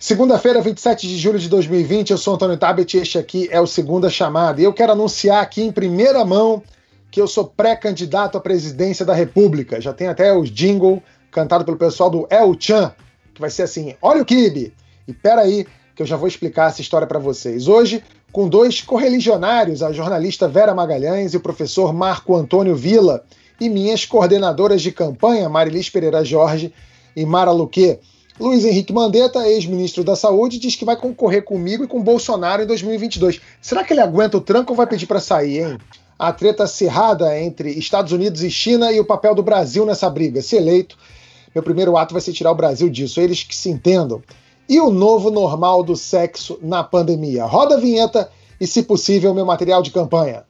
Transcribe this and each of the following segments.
Segunda-feira, 27 de julho de 2020, eu sou Antônio Tabet e este aqui é o Segunda Chamada. E eu quero anunciar aqui em primeira mão que eu sou pré-candidato à presidência da República. Já tem até o jingle cantado pelo pessoal do El Chan, que vai ser assim: olha o Kibe! E peraí, que eu já vou explicar essa história para vocês. Hoje, com dois correligionários, a jornalista Vera Magalhães e o professor Marco Antônio Vila, e minhas coordenadoras de campanha, Marilis Pereira Jorge e Mara Luque. Luiz Henrique Mandetta, ex-ministro da Saúde, diz que vai concorrer comigo e com Bolsonaro em 2022. Será que ele aguenta o tranco ou vai pedir para sair, hein? A treta acirrada entre Estados Unidos e China e o papel do Brasil nessa briga. Se eleito, meu primeiro ato vai ser tirar o Brasil disso. Eles que se entendam. E o novo normal do sexo na pandemia. Roda a vinheta e, se possível, meu material de campanha.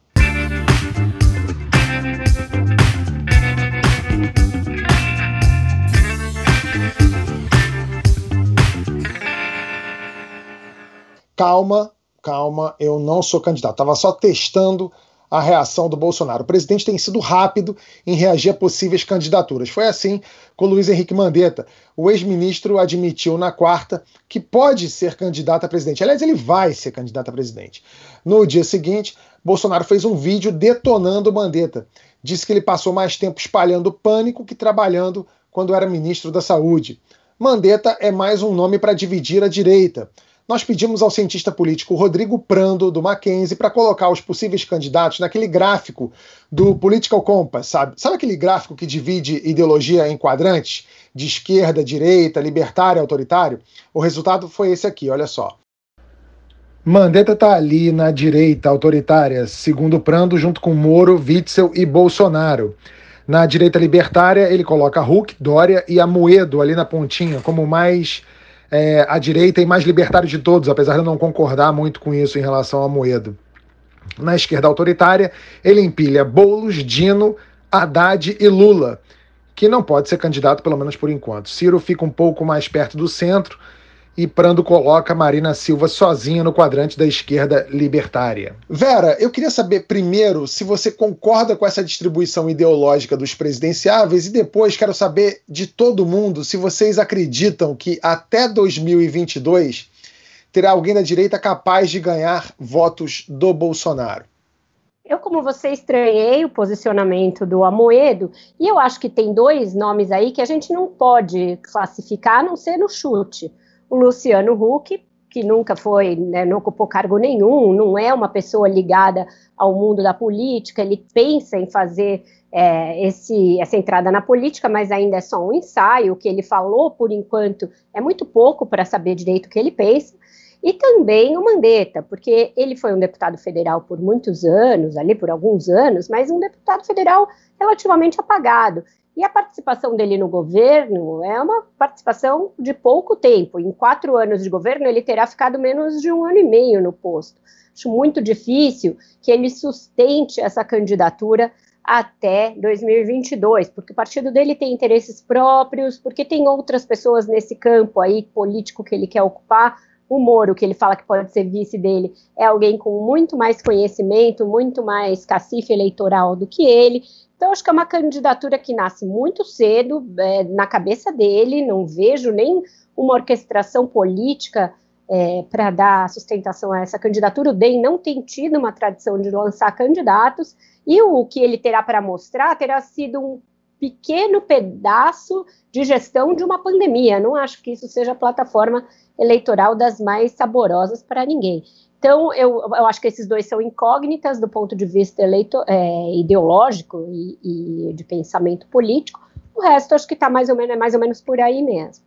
Calma, calma, eu não sou candidato. Estava só testando a reação do Bolsonaro. O presidente tem sido rápido em reagir a possíveis candidaturas. Foi assim com Luiz Henrique Mandetta. O ex-ministro admitiu na quarta que pode ser candidato a presidente. Aliás, ele vai ser candidato a presidente. No dia seguinte, Bolsonaro fez um vídeo detonando Mandetta. Disse que ele passou mais tempo espalhando pânico que trabalhando quando era ministro da Saúde. Mandetta é mais um nome para dividir a direita nós pedimos ao cientista político Rodrigo Prando, do Mackenzie, para colocar os possíveis candidatos naquele gráfico do Political Compass, sabe? Sabe aquele gráfico que divide ideologia em quadrantes? De esquerda, direita, libertário, autoritário? O resultado foi esse aqui, olha só. Mandetta está ali na direita autoritária, segundo Prando, junto com Moro, Witzel e Bolsonaro. Na direita libertária, ele coloca Huck, Dória e Amoedo ali na pontinha, como mais é, a direita e mais libertário de todos, apesar de eu não concordar muito com isso em relação a Moedo. Na esquerda autoritária, ele empilha Boulos, Dino, Haddad e Lula, que não pode ser candidato, pelo menos por enquanto. Ciro fica um pouco mais perto do centro, e Prando coloca Marina Silva sozinha no quadrante da esquerda libertária. Vera, eu queria saber primeiro se você concorda com essa distribuição ideológica dos presidenciáveis e depois quero saber de todo mundo se vocês acreditam que até 2022 terá alguém da direita capaz de ganhar votos do Bolsonaro. Eu, como você, estranhei o posicionamento do Amoedo, e eu acho que tem dois nomes aí que a gente não pode classificar a não ser no chute o Luciano Huck, que nunca foi, né, não ocupou cargo nenhum, não é uma pessoa ligada ao mundo da política, ele pensa em fazer é, esse, essa entrada na política, mas ainda é só um ensaio. O que ele falou, por enquanto, é muito pouco para saber direito o que ele pensa. E também o Mandetta, porque ele foi um deputado federal por muitos anos, ali por alguns anos, mas um deputado federal relativamente apagado. E a participação dele no governo é uma participação de pouco tempo. Em quatro anos de governo, ele terá ficado menos de um ano e meio no posto. Acho muito difícil que ele sustente essa candidatura até 2022, porque o partido dele tem interesses próprios, porque tem outras pessoas nesse campo aí político que ele quer ocupar. O Moro, que ele fala que pode ser vice dele, é alguém com muito mais conhecimento, muito mais cacife eleitoral do que ele. Então, acho que é uma candidatura que nasce muito cedo é, na cabeça dele, não vejo nem uma orquestração política é, para dar sustentação a essa candidatura. O DEM não tem tido uma tradição de lançar candidatos, e o que ele terá para mostrar terá sido um pequeno pedaço de gestão de uma pandemia. Não acho que isso seja a plataforma eleitoral das mais saborosas para ninguém. Então, eu, eu acho que esses dois são incógnitas do ponto de vista eleito, é, ideológico e, e, de pensamento político. O resto, acho que está mais, ou menos, é mais ou menos por aí mesmo.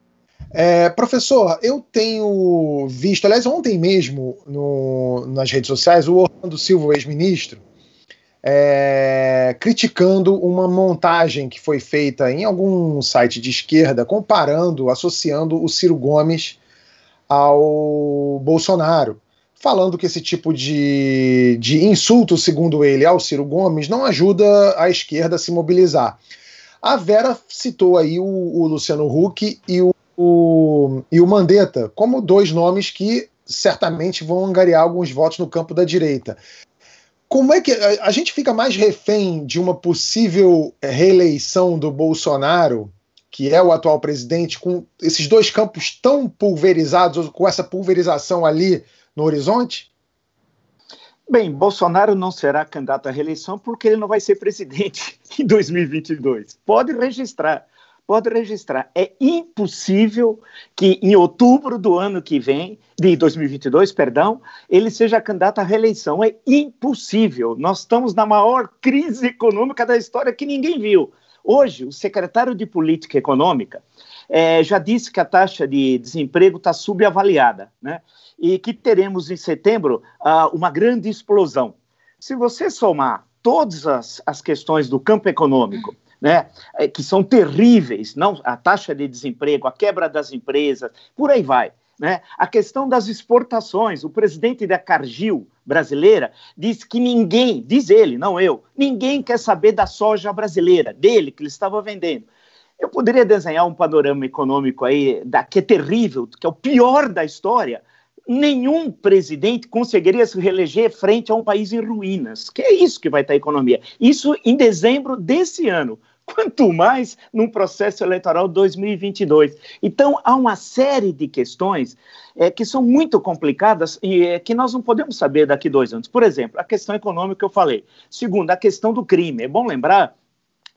É, professor, eu tenho visto, aliás, ontem mesmo no, nas redes sociais, o Orlando Silva, ex-ministro, é, criticando uma montagem que foi feita em algum site de esquerda, comparando, associando o Ciro Gomes ao Bolsonaro falando que esse tipo de, de insulto, segundo ele, ao Ciro Gomes, não ajuda a esquerda a se mobilizar. A Vera citou aí o, o Luciano Huck e o, o, e o Mandetta como dois nomes que certamente vão angariar alguns votos no campo da direita. Como é que a, a gente fica mais refém de uma possível reeleição do Bolsonaro que é o atual presidente, com esses dois campos tão pulverizados, com essa pulverização ali no horizonte? Bem, Bolsonaro não será candidato à reeleição porque ele não vai ser presidente em 2022. Pode registrar, pode registrar. É impossível que em outubro do ano que vem, de 2022, perdão, ele seja candidato à reeleição. É impossível. Nós estamos na maior crise econômica da história que ninguém viu. Hoje, o secretário de Política Econômica é, já disse que a taxa de desemprego está subavaliada, né? E que teremos em setembro uh, uma grande explosão. Se você somar todas as, as questões do campo econômico, né, é, que são terríveis, não a taxa de desemprego, a quebra das empresas, por aí vai. Né? A questão das exportações, o presidente da Cargill brasileira diz que ninguém, diz ele, não eu, ninguém quer saber da soja brasileira, dele, que ele estava vendendo. Eu poderia desenhar um panorama econômico aí da, que é terrível, que é o pior da história. Nenhum presidente conseguiria se reeleger frente a um país em ruínas. Que é isso que vai estar a economia. Isso em dezembro desse ano quanto mais num processo eleitoral 2022. Então, há uma série de questões é, que são muito complicadas e é, que nós não podemos saber daqui dois anos. Por exemplo, a questão econômica que eu falei. Segundo, a questão do crime. É bom lembrar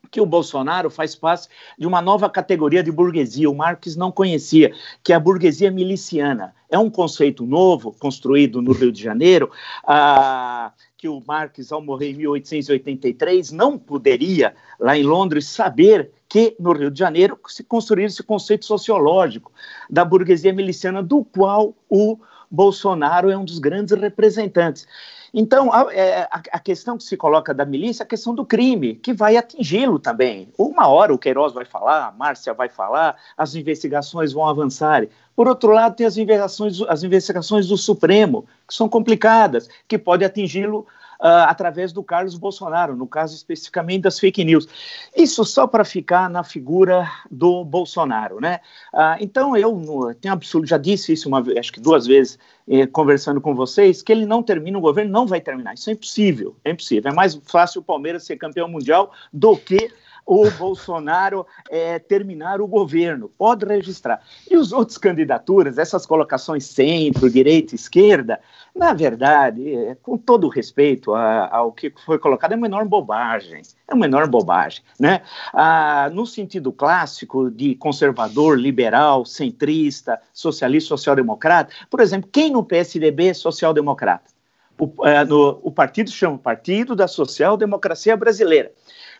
que o Bolsonaro faz parte de uma nova categoria de burguesia, o Marx não conhecia, que é a burguesia miliciana. É um conceito novo, construído no Rio de Janeiro, ah, que o Marx, ao morrer em 1883, não poderia, lá em Londres, saber que no Rio de Janeiro se construir esse conceito sociológico da burguesia miliciana, do qual o Bolsonaro é um dos grandes representantes. Então, a, é, a, a, questão que se coloca da milícia é a questão do crime, que vai atingi-lo também. Uma hora o Queiroz vai falar, a Márcia vai falar, as investigações vão avançar. Por outro lado, tem as investigações, as investigações do Supremo, que são complicadas, que podem atingi-lo uh, através do Carlos Bolsonaro, no caso especificamente das fake news. Isso só para ficar na figura do Bolsonaro, né? Uh, então eu no, tenho absoluto, já disse isso uma acho que duas vezes eh, conversando com vocês, que ele não termina o governo, não vai terminar. Isso é impossível, é impossível. É mais fácil o Palmeiras ser campeão mundial do que o Bolsonaro é, terminar o governo. Pode registrar. E os outros candidaturas, essas colocações centro, direita, esquerda, na verdade, é, com todo respeito ao que foi colocado, é uma enorme bobagem. É uma enorme bobagem. Né? Ah, no sentido clássico de conservador, liberal, centrista, socialista, social-democrata, por exemplo, quem no PSDB é social-democrata? O, é, no, o partido chama Partido da Social Democracia Brasileira.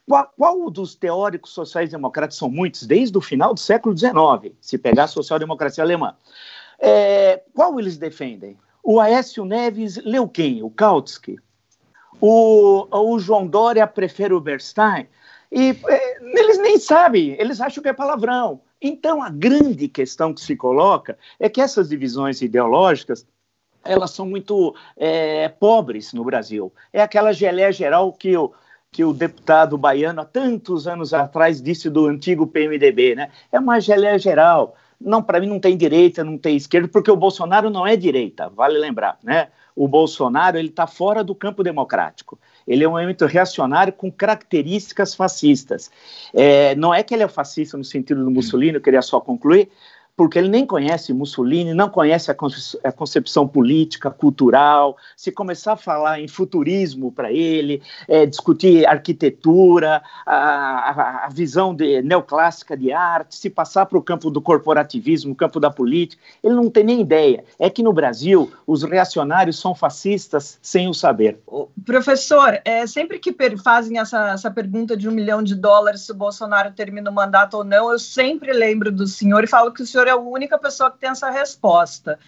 Qual, qual dos teóricos sociais-democratas, são muitos, desde o final do século XIX, se pegar a social-democracia alemã, é, qual eles defendem? O Aécio Neves leu quem? O Kautsky? O, o João Dória prefere o Bernstein? E é, eles nem sabem, eles acham que é palavrão. Então, a grande questão que se coloca é que essas divisões ideológicas elas são muito é, pobres no Brasil. É aquela geleia geral que o, que o deputado baiano, há tantos anos atrás, disse do antigo PMDB, né? É uma geleia geral. Não, para mim não tem direita, não tem esquerda, porque o Bolsonaro não é direita, vale lembrar, né? O Bolsonaro ele está fora do campo democrático. Ele é um elemento reacionário com características fascistas. É, não é que ele é fascista no sentido do Mussolini, eu queria só concluir, porque ele nem conhece Mussolini, não conhece a concepção política, cultural. Se começar a falar em futurismo para ele, é, discutir arquitetura, a, a, visão de, neoclássica de arte, se passar para o campo do corporativismo, campo da política, ele não tem nem ideia. É que no Brasil os reacionários são fascistas sem o saber. Professor, é, sempre que fazem essa, essa pergunta de um milhão de dólares se o Bolsonaro termina o mandato ou não, eu sempre lembro do senhor e falo que o senhor é a única pessoa que tem essa resposta.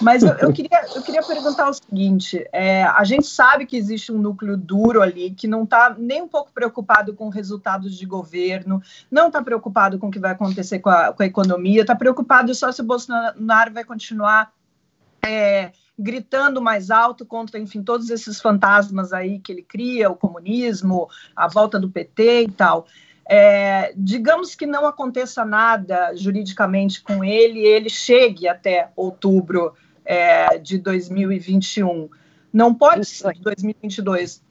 Mas eu, eu queria, eu queria perguntar o seguinte: é, a gente sabe que existe um núcleo duro ali que não está nem um pouco preocupado com resultados de governo, não está preocupado com o que vai acontecer com a, com a economia, está preocupado só se o Bolsonaro vai continuar. É, gritando mais alto contra, enfim, todos esses fantasmas aí que ele cria, o comunismo, a volta do PT e tal. É, digamos que não aconteça nada juridicamente com ele, ele chegue até outubro é, de 2021. Não pode ser 2022.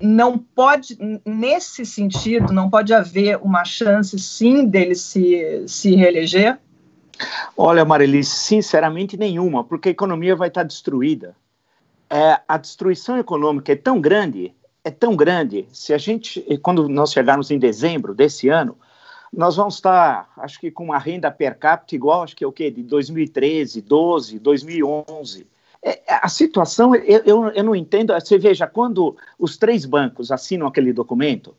não pode, nesse sentido, não pode haver uma chance, sim, dele se, se reeleger? Olha, Marili, sinceramente nenhuma, porque a economia vai estar destruída. É, a destruição econômica é tão grande, é tão grande. Se a gente, quando nós chegarmos em dezembro desse ano, nós vamos estar, acho que com uma renda per capita igual, acho que é o quê? De 2013, 12, 2011. É, a situação, eu, eu, eu não entendo. Você veja, quando os três bancos assinam aquele documento,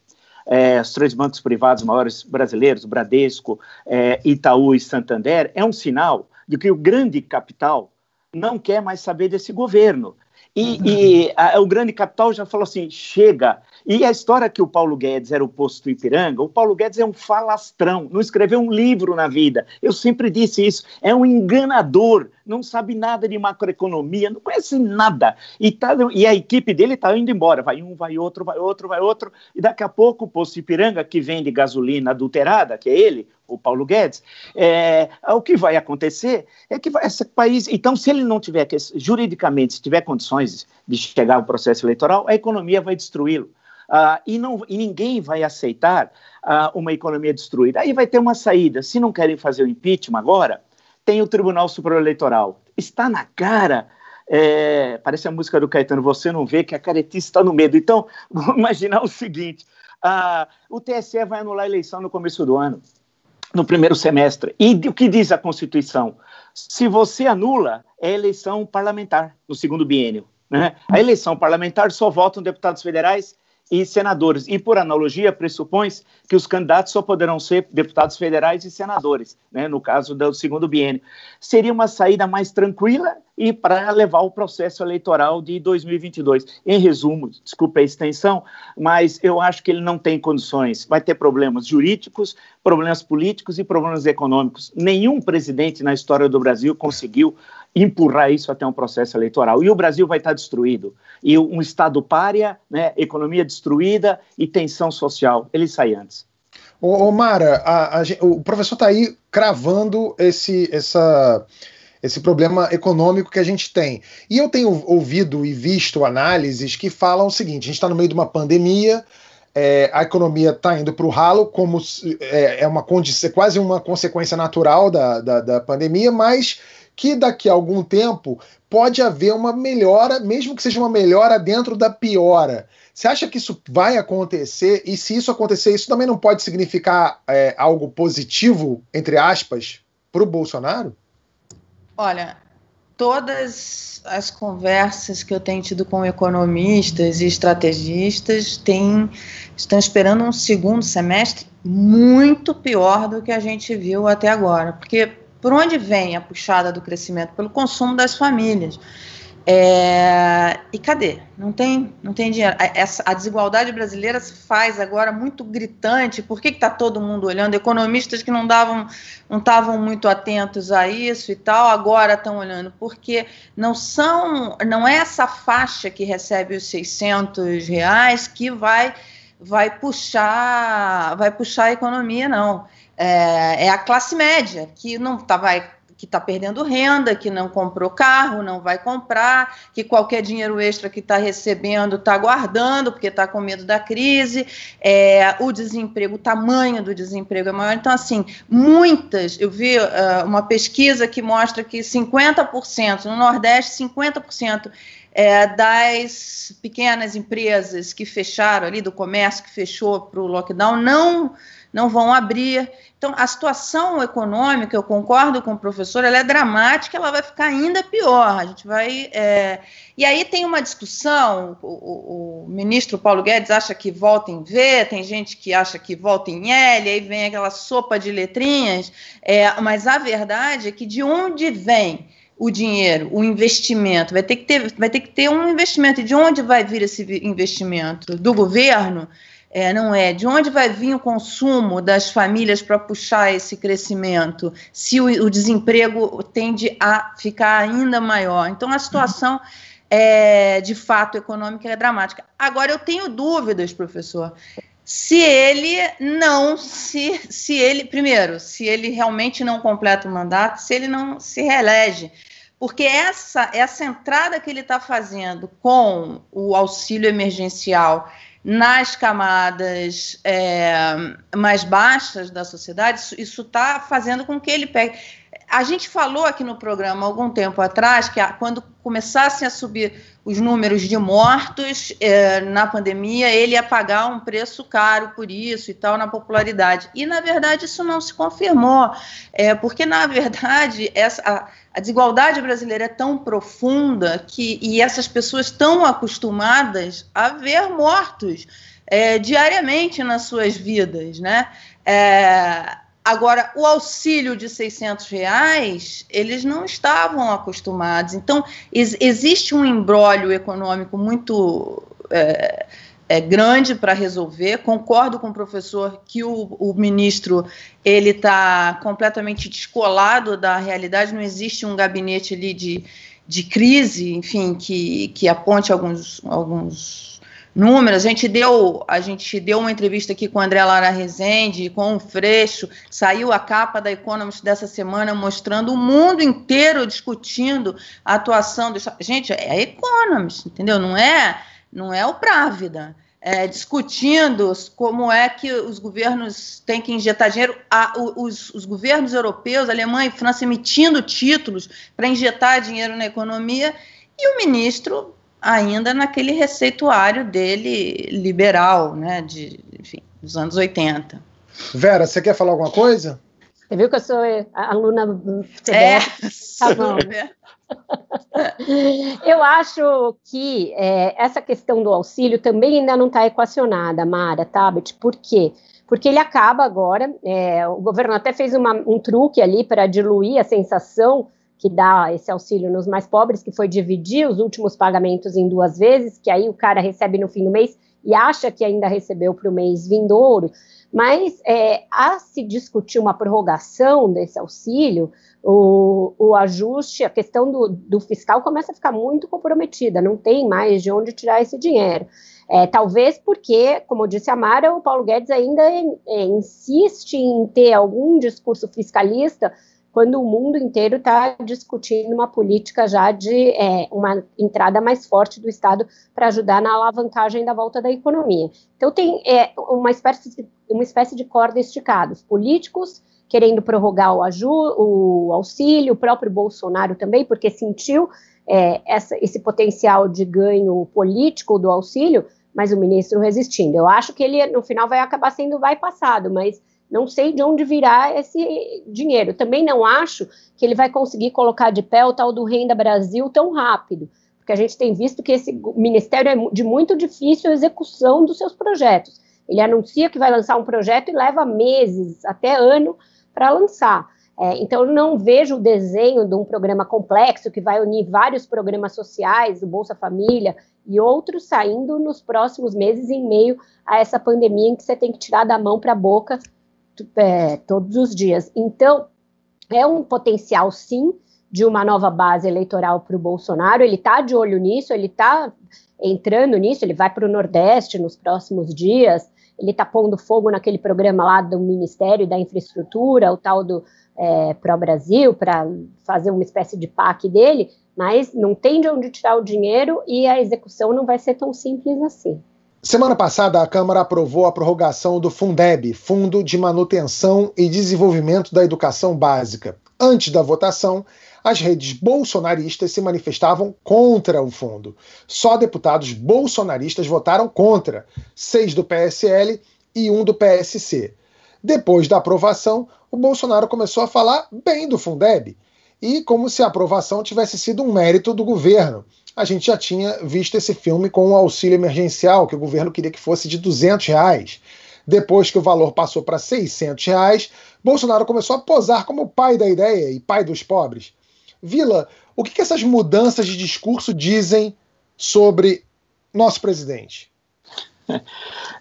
é, os três bancos privados maiores brasileiros, Bradesco, é, Itaú e Santander, é um sinal de que o grande capital não quer mais saber desse governo. E, e a, o grande capital já falou assim: chega, e a história que o Paulo Guedes era o posto do Ipiranga, o Paulo Guedes é um falastrão, não escreveu um livro na vida. Eu sempre disse isso, é um enganador, não sabe nada de macroeconomia, não conhece nada. E, tá, e a equipe dele está indo embora, vai um, vai outro, vai outro, vai outro, e daqui a pouco o posto Ipiranga, que vende gasolina adulterada, que é ele, o Paulo Guedes, é, o que vai acontecer é que vai, esse país. Então, se ele não tiver, juridicamente, se tiver condições de chegar ao processo eleitoral, a economia vai destruí-lo. Uh, e, não, e ninguém vai aceitar uh, uma economia destruída. Aí vai ter uma saída. Se não querem fazer o impeachment agora, tem o Tribunal Superior Eleitoral. Está na cara. É, parece a música do Caetano, você não vê que a caretice está no medo. Então, vamos imaginar o seguinte: uh, o TSE vai anular a eleição no começo do ano, no primeiro semestre. E o que diz a Constituição? Se você anula, é eleição parlamentar no segundo biênio. Né? A eleição parlamentar só votam deputados federais e senadores. E, por analogia, pressupõe que os candidatos só poderão ser deputados federais e senadores, né, no caso do segundo biênio. Seria uma saída mais tranquila e para levar o processo eleitoral de 2022. Em resumo, desculpe a extensão, mas eu acho que ele não tem condições. Vai ter problemas jurídicos, problemas políticos e problemas econômicos. Nenhum presidente na história do Brasil conseguiu empurrar isso até um processo eleitoral. E o Brasil vai estar destruído. E um Estado párea, né, economia destruída e tensão social. Ele sai antes. Ô, ô Mara, a, a, o professor está aí cravando esse, essa, esse problema econômico que a gente tem. E eu tenho ouvido e visto análises que falam o seguinte: a gente está no meio de uma pandemia, é, a economia está indo para o ralo, como é, é uma condição, quase uma consequência natural da, da, da pandemia, mas que daqui a algum tempo pode haver uma melhora, mesmo que seja uma melhora dentro da piora. Você acha que isso vai acontecer? E se isso acontecer, isso também não pode significar é, algo positivo, entre aspas, para o Bolsonaro? Olha, todas as conversas que eu tenho tido com economistas e estrategistas têm, estão esperando um segundo semestre muito pior do que a gente viu até agora. Porque por onde vem a puxada do crescimento? Pelo consumo das famílias. É, e cadê? Não tem, não tem dinheiro. A, essa, a desigualdade brasileira se faz agora muito gritante. Por que está todo mundo olhando? Economistas que não davam, não estavam muito atentos a isso e tal, agora estão olhando. Porque não são, não é essa faixa que recebe os 600 reais que vai, vai puxar, vai puxar a economia, não é, é a classe média, que não tá, vai que está perdendo renda, que não comprou carro, não vai comprar, que qualquer dinheiro extra que está recebendo está guardando, porque está com medo da crise, é, o desemprego, o tamanho do desemprego é maior. Então, assim, muitas, eu vi uh, uma pesquisa que mostra que 50%, no Nordeste, 50% é, das pequenas empresas que fecharam ali, do comércio que fechou para o lockdown, não não vão abrir. Então, a situação econômica, eu concordo com o professor, ela é dramática, ela vai ficar ainda pior. A gente vai. É... E aí tem uma discussão: o, o, o, ministro Paulo Guedes acha que volta em V, tem gente que acha que volta em L, aí vem aquela sopa de letrinhas. É, mas a verdade é que de onde vem o dinheiro, o investimento? Vai ter que ter, vai ter, que ter um investimento. E de onde vai vir esse investimento? Do governo? É, não é? De onde vai vir o consumo das famílias para puxar esse crescimento, se o, o, desemprego tende a ficar ainda maior? Então, a situação é, de fato econômica é dramática. Agora, eu tenho dúvidas, professor, se ele não se, se ele primeiro, se ele realmente não completa o mandato, se ele não se reelege, porque essa essa entrada que ele está fazendo com o auxílio emergencial nas camadas é, mais baixas da sociedade, isso está fazendo com que ele pegue. A gente falou aqui no programa algum tempo atrás que quando começassem a subir os números de mortos é, na pandemia, ele ia pagar um preço caro por isso e tal na popularidade. E na verdade isso não se confirmou, é, porque na verdade essa, a, a desigualdade brasileira é tão profunda que e essas pessoas estão acostumadas a ver mortos é, diariamente nas suas vidas, né? É, Agora, o auxílio de 600 reais, eles não estavam acostumados. Então, ex existe um embrólio econômico muito é, é, grande para resolver. Concordo com o professor que o, o ministro ele está completamente descolado da realidade. Não existe um gabinete ali de, de crise, enfim, que, que aponte alguns, alguns números. A gente deu, a gente deu uma entrevista aqui com o André Lara Rezende, com o Freixo, saiu a capa da Economist dessa semana mostrando o mundo inteiro discutindo a atuação do Gente, é a Economist, entendeu? Não é, não é o Právida. É, discutindo como é que os governos têm que injetar dinheiro, a, os, os, governos europeus, Alemanha e França, emitindo títulos para injetar dinheiro na economia, e o ministro ainda naquele receituário dele liberal, né, de, enfim, dos anos 80. Vera, você quer falar alguma coisa? Você viu que eu sou aluna CDF? É, tá bom. eu acho que é, essa questão do auxílio também ainda não está equacionada, Mara Tabet, por quê? Porque ele acaba agora, é, o governo até fez uma, um truque ali para diluir a sensação que dá esse auxílio nos mais pobres, que foi dividir os últimos pagamentos em duas vezes, que aí o cara recebe no fim do mês e acha que ainda recebeu para o mês vindouro. Mas é, a se discutir uma prorrogação desse auxílio, o, o ajuste, a questão do, do, fiscal começa a ficar muito comprometida, não tem mais de onde tirar esse dinheiro. É, talvez porque, como disse a Mara, o Paulo Guedes ainda é, insiste em ter algum discurso fiscalista quando o mundo inteiro está discutindo uma política já de é, uma entrada mais forte do Estado para ajudar na alavancagem da volta da economia. Então tem é, uma, espécie de, uma espécie de corda esticada. Os políticos querendo prorrogar o, o auxílio, o próprio Bolsonaro também, porque sentiu é, essa, esse potencial de ganho político do auxílio, mas o ministro resistindo. Eu acho que ele, no final, vai acabar sendo vai passado, mas não sei de onde virá esse dinheiro. Também não acho que ele vai conseguir colocar de pé o tal do Renda Brasil tão rápido, porque a gente tem visto que esse ministério é de muito difícil execução dos seus projetos. Ele anuncia que vai lançar um projeto e leva meses, até ano, para lançar. É, então, eu não vejo o desenho de um programa complexo que vai unir vários programas sociais, o Bolsa Família e outros, saindo nos próximos meses em meio a essa pandemia em que você tem que tirar da mão para a boca é, todos os dias. Então, é um potencial, sim, de uma nova base eleitoral para o Bolsonaro. Ele está de olho nisso, ele está entrando nisso, ele vai para o Nordeste nos próximos dias, ele está pondo fogo naquele programa lá do Ministério da Infraestrutura, o tal do é, Pro Brasil, para fazer uma espécie de PAC dele, mas não tem de onde tirar o dinheiro e a execução não vai ser tão simples assim. Semana passada, a Câmara aprovou a prorrogação do Fundeb, Fundo de Manutenção e Desenvolvimento da Educação Básica. Antes da votação, as redes bolsonaristas se manifestavam contra o fundo. Só deputados bolsonaristas votaram contra, seis do PSL e um do PSC. Depois da aprovação, o Bolsonaro começou a falar bem do Fundeb, e como se a aprovação tivesse sido um mérito do governo a gente já tinha visto esse filme com o auxílio emergencial, que o governo queria que fosse de 200 reais. Depois que o valor passou para 600 reais, Bolsonaro começou a posar como pai da ideia e pai dos pobres. Vila, o que, que essas mudanças de discurso dizem sobre nosso presidente?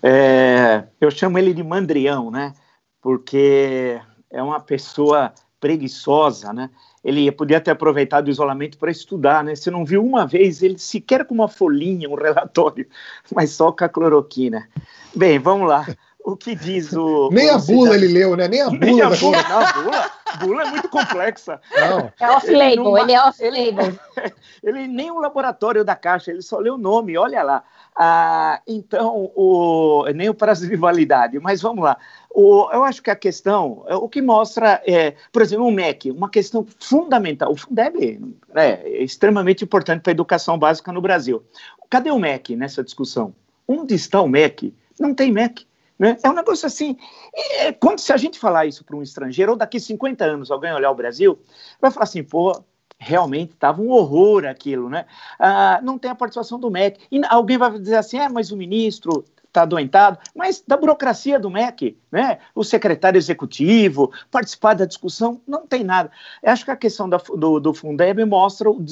É, eu chamo ele de mandrião, né? Porque é uma pessoa preguiçosa, né? Ele podia ter aproveitado o isolamento para estudar, né? Você não viu uma vez ele sequer com uma folhinha, um relatório, mas só com a cloroquina. Bem, vamos lá. o que diz o. Nem o a bula ele leu, né? Nem a bula. Nem a bula, não, a bula, bula é muito complexa. Não. É off-label, ele, ele, é off-label. Ele, ele nem o laboratório da Caixa, ele só leu o nome, olha lá. Ah, então, o, nem o prazo de validade, mas vamos lá. O, eu acho que a questão, o que mostra, é, por exemplo, o MEC, uma questão fundamental. O Fundeb né, é extremamente importante para a educação básica no Brasil. Cadê o MEC nessa discussão? Onde está o MEC? Não tem MEC. Né? É um negócio assim. É, quando se a gente falar isso para um estrangeiro, ou daqui 50 anos alguém olhar o Brasil, vai falar assim, pô, realmente estava um horror aquilo, né? Ah, não tem a participação do MEC. E alguém vai dizer assim, é, mas o ministro está adoentado, mas da burocracia do MEC, né? O secretário executivo, participar da discussão, não tem nada. Eu acho que a questão da, do, do Fundeb mostra o,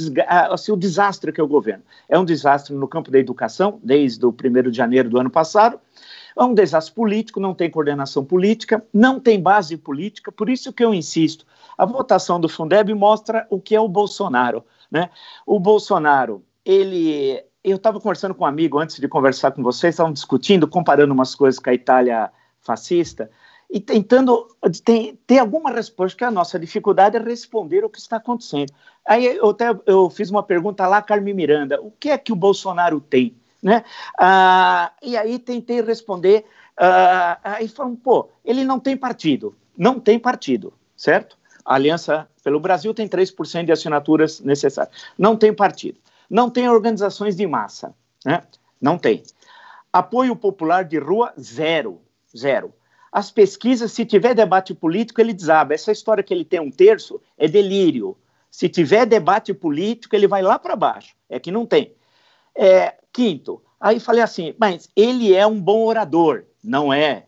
assim, o desastre que é o governo. É um desastre no campo da educação, desde o 1 de janeiro do ano passado, é um desastre político, não tem coordenação política, não tem base política, por isso que eu insisto, a votação do Fundeb mostra o que é o Bolsonaro. Né? O Bolsonaro, ele. Eu estava conversando com um amigo antes de conversar com vocês, estavam discutindo, comparando umas coisas com a Itália fascista e tentando ter, alguma resposta, que a nossa dificuldade é responder o que está acontecendo. Aí eu até eu fiz uma pergunta lá, Carmen Miranda, o que é que o Bolsonaro tem? Né? Ah, e aí tentei responder, ah, aí falam, pô, ele não tem partido, não tem partido, certo? A Aliança pelo Brasil tem 3% de assinaturas necessárias. Não tem partido. Não tem organizações de massa. Né? Não tem. Apoio popular de rua, zero. Zero. As pesquisas, se tiver debate político, ele desaba. Essa história que ele tem um terço é delírio. Se tiver debate político, ele vai lá para baixo. É que não tem. É, quinto, aí falei assim, mas ele é um bom orador. Não é.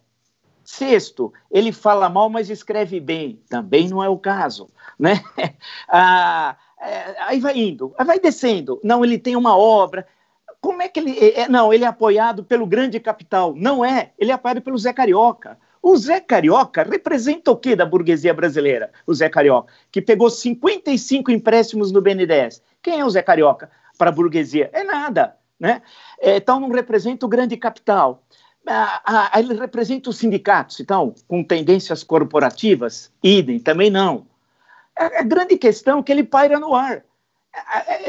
Sexto, ele fala mal, mas escreve bem. Também não é o caso, né? Ah, é, aí vai indo, aí vai descendo. Não, ele tem uma obra. Como é que ele. É, é, não, ele é apoiado pelo grande capital. Não é. Ele é apoiado pelo Zé Carioca. O Zé Carioca representa o que da burguesia brasileira? O Zé Carioca, que pegou 55 empréstimos no BNDES. Quem é o Zé Carioca para a burguesia? É nada. Né? É, então não representa o grande capital. Ah, ah, ele representa os sindicatos, então, com tendências corporativas? Idem, também não. A, grande questão é que ele paira no ar.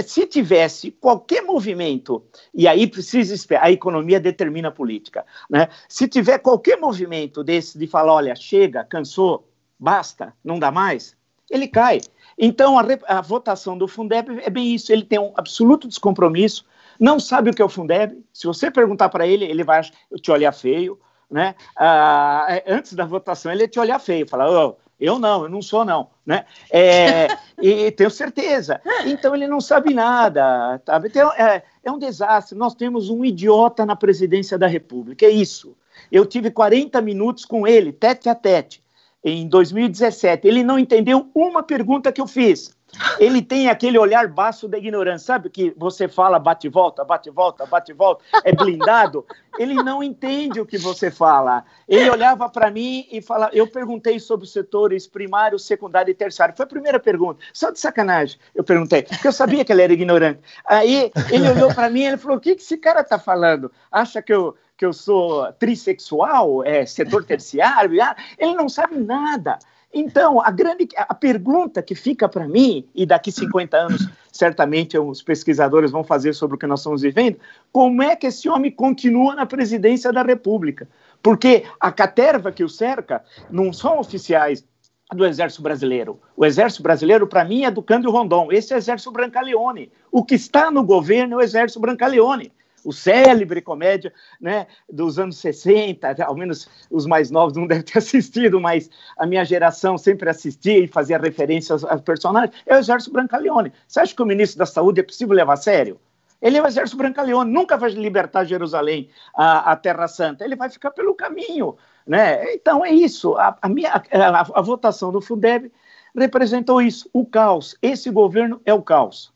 Se tivesse qualquer movimento, e aí precisa esperar, a economia determina a política, né? Se tiver qualquer movimento desse de falar, olha, chega, cansou, basta, não dá mais, ele cai. Então, a, a votação do Fundeb é bem isso, ele tem um absoluto descompromisso não sabe o que é o Fundeb. Se você perguntar para ele, ele vai te olhar feio, né? Ah, é, antes da votação, ele ia te olhar feio, falar, oh, eu não, eu não sou não, né? É, e tenho certeza. Então ele não sabe nada, sabe? Então, é, é um desastre. Nós temos um idiota na presidência da República, é isso. Eu tive 40 minutos com ele, tete a tete, em 2017. Ele não entendeu uma pergunta que eu fiz. Ele tem aquele olhar baixo da ignorância, sabe que você fala bate volta, bate volta, bate volta, é blindado. Ele não entende o que você fala. Ele olhava para mim e falava. Eu perguntei sobre os setores primário, secundário e terciário. Foi a primeira pergunta, só de sacanagem. Eu perguntei, porque eu sabia que ele era ignorante. Aí ele olhou para mim e falou: O que, que esse cara está falando? Acha que eu que eu sou trissexual, é setor terciário? Ah, ele não sabe nada. Então, a grande a pergunta que fica para mim, e daqui 50 anos certamente os pesquisadores vão fazer sobre o que nós estamos vivendo, como é que esse homem continua na presidência da República? Porque a caterva que o cerca não são oficiais do Exército Brasileiro. O Exército Brasileiro, para mim, é do Cândido Rondon. Esse é o Exército Brancaleone. O que está no governo é o Exército Brancaleone o célebre comédia né, dos anos 60, ao menos os mais novos não devem ter assistido, mas a minha geração sempre assistia e fazia referências aos personagens, é o Exército Brancaleone. Você acha que o ministro da Saúde é possível levar a sério? Ele é o Exército Brancaleone, nunca vai libertar Jerusalém, a, a Terra Santa, ele vai ficar pelo caminho. Né? Então é isso, a, a minha, a, a votação do Fundeb representou isso, o caos. Esse governo é o caos.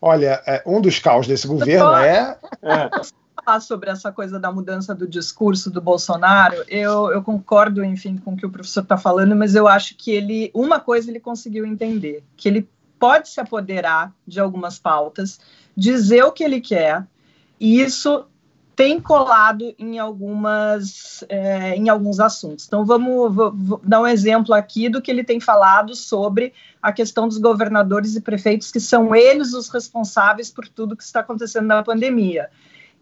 Olha, é, um dos caos desse governo é. é falar sobre essa coisa da mudança do discurso do Bolsonaro, eu, eu concordo, enfim, com o que o professor está falando, mas eu acho que ele, uma coisa ele conseguiu entender, que ele pode se apoderar de algumas pautas, dizer o que ele quer, e isso tem colado em algumas é, em alguns assuntos. Então vamos, vamos, dar um exemplo aqui do que ele tem falado sobre a questão dos governadores e prefeitos que são eles os responsáveis por tudo que está acontecendo na pandemia.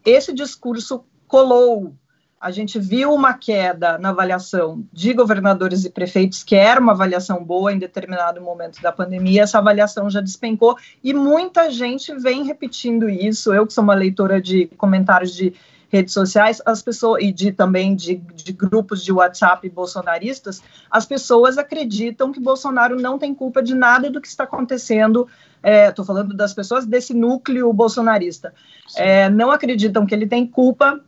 Esse discurso colou a gente viu uma queda na avaliação de governadores e prefeitos, que era uma avaliação boa em determinado momento da pandemia, essa avaliação já despencou e muita gente vem repetindo isso. Eu, que sou uma leitora de comentários de redes sociais, as pessoas, e de, também de, de grupos de WhatsApp bolsonaristas, as pessoas acreditam que Bolsonaro não tem culpa de nada do que está acontecendo. Estou é, falando das pessoas desse núcleo bolsonarista. É, não acreditam que ele tem culpa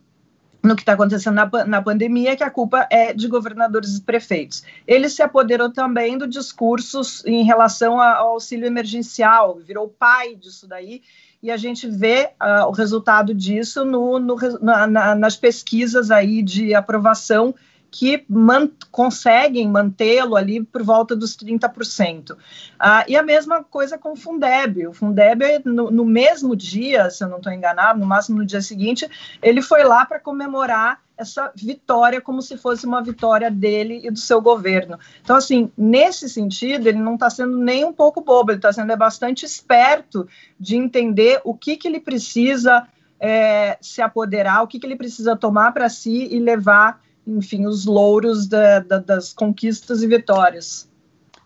no que está acontecendo na, na pandemia, que a culpa é de governadores e prefeitos. Ele se apoderou também do discurso em relação ao auxílio emergencial, virou pai disso daí, e a gente vê uh, o resultado disso no, no, na, nas pesquisas aí de aprovação que man conseguem mantê-lo ali por volta dos 30%. Ah, e a mesma coisa com o Fundeb. O Fundeb, no, no mesmo dia, se eu não estou enganado, no máximo no dia seguinte, ele foi lá para comemorar essa vitória como se fosse uma vitória dele e do seu governo. Então, assim, nesse sentido, ele não está sendo nem um pouco bobo, ele está sendo é bastante esperto de entender o que, que ele precisa é, se apoderar, o que, que ele precisa tomar para si e levar enfim, os louros da, da, das conquistas e vitórias.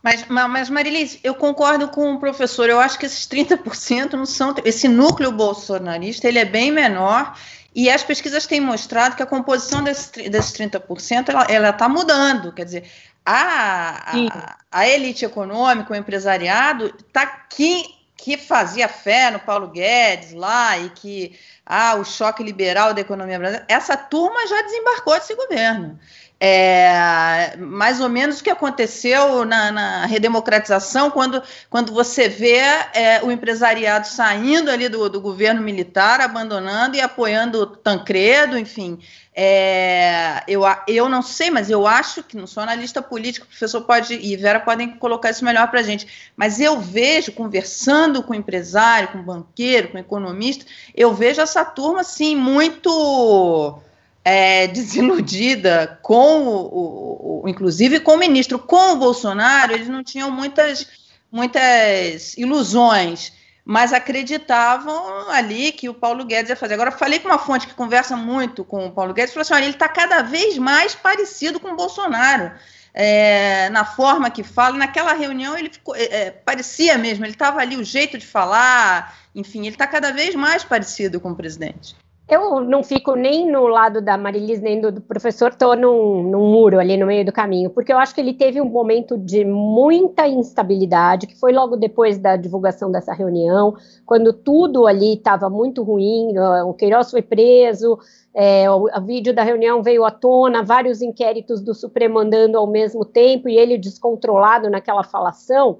Mas, mas Marilis, eu concordo com o professor, eu acho que esses 30% não são. Esse núcleo bolsonarista ele é bem menor e as pesquisas têm mostrado que a composição desse, desses 30% ela está mudando. Quer dizer, a, a, a, elite econômica, o empresariado, está aqui que fazia fé no Paulo Guedes lá e que ah, o choque liberal da economia brasileira, essa turma já desembarcou desse governo. É, mais ou menos o que aconteceu na, na redemocratização, quando, quando você vê é, o empresariado saindo ali do, do governo militar, abandonando e apoiando Tancredo, enfim. É, eu, eu não sei, mas eu acho que não sou analista político, o professor pode e Vera podem colocar isso melhor para a gente. Mas eu vejo, conversando com empresário, com banqueiro, com economista, eu vejo essa turma assim muito é, desiludida com o, o, o, inclusive com o ministro, com o Bolsonaro, eles não tinham muitas, muitas ilusões, mas acreditavam ali que o Paulo Guedes ia fazer. Agora, falei com uma fonte que conversa muito com o Paulo Guedes, falou assim: olha, ele está cada vez mais parecido com o Bolsonaro. É, na forma que fala, naquela reunião ele ficou, é, é parecia mesmo, ele estava ali, o jeito de falar, enfim, ele está cada vez mais parecido com o presidente. Eu não fico nem no lado da Marilis nem do, do professor, estou num, num, muro ali no meio do caminho, porque eu acho que ele teve um momento de muita instabilidade, que foi logo depois da divulgação dessa reunião, quando tudo ali estava muito ruim, o Queiroz foi preso, é, o, o vídeo da reunião veio à tona, vários inquéritos do Supremo andando ao mesmo tempo, e ele descontrolado naquela falação.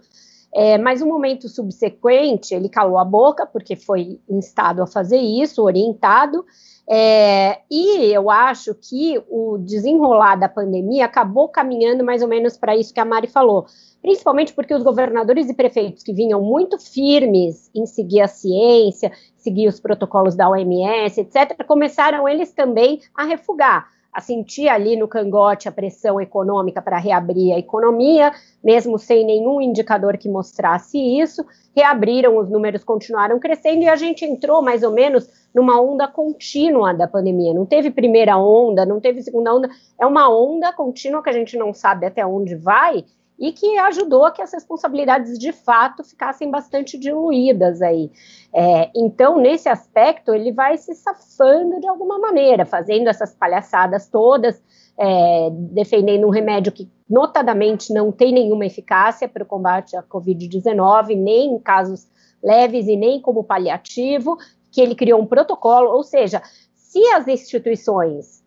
É, mas no momento subsequente, ele calou a boca, porque foi instado a fazer isso, orientado, é, e eu acho que o desenrolar da pandemia acabou caminhando mais ou menos para isso que a Mari falou, principalmente porque os governadores e prefeitos que vinham muito firmes em seguir a ciência, seguir os protocolos da OMS, etc., começaram eles também a refugar a sentir ali no cangote a pressão econômica para reabrir a economia, mesmo sem nenhum indicador que mostrasse isso. Reabriram, os números continuaram crescendo e a gente entrou mais ou menos numa onda contínua da pandemia. Não teve primeira onda, não teve segunda onda, é uma onda contínua que a gente não sabe até onde vai e que ajudou que as responsabilidades de fato ficassem bastante diluídas aí. É, então, nesse aspecto, ele vai se safando de alguma maneira, fazendo essas palhaçadas todas, é, defendendo um remédio que, notadamente, não tem nenhuma eficácia para o combate à Covid-19, nem em casos leves e nem como paliativo, que ele criou um protocolo, ou seja, se as instituições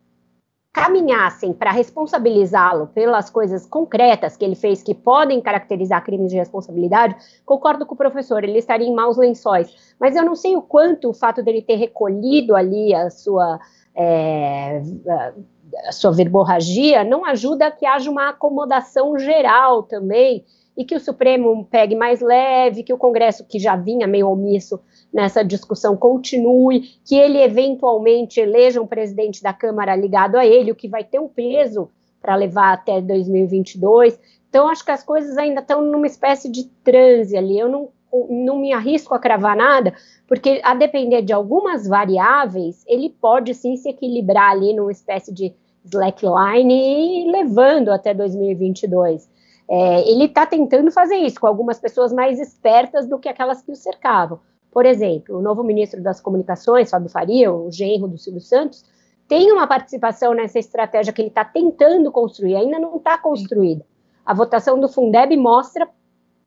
caminhassem para responsabilizá-lo pelas coisas concretas que ele fez que podem caracterizar crimes de responsabilidade, concordo com o professor, ele estaria em maus lençóis. Mas eu não sei o quanto o fato dele ter recolhido ali a sua. É, a sua verborragia não ajuda que haja uma acomodação geral também e que o Supremo pegue mais leve, que o Congresso, que já vinha meio omisso nessa discussão, continue, que ele eventualmente eleja um presidente da Câmara ligado a ele, o que vai ter um peso para levar até 2022. Então, acho que as coisas ainda estão numa espécie de transe ali. Eu não, não me arrisco a cravar nada, porque a depender de algumas variáveis, ele pode sim se equilibrar ali numa espécie de slackline e levando até 2022. É, ele está tentando fazer isso com algumas pessoas mais espertas do que aquelas que o cercavam. Por exemplo, o novo ministro das Comunicações, Fábio Faria, o genro do Silvio Santos, tem uma participação nessa estratégia que ele está tentando construir, ainda não está construída. A votação do Fundeb mostra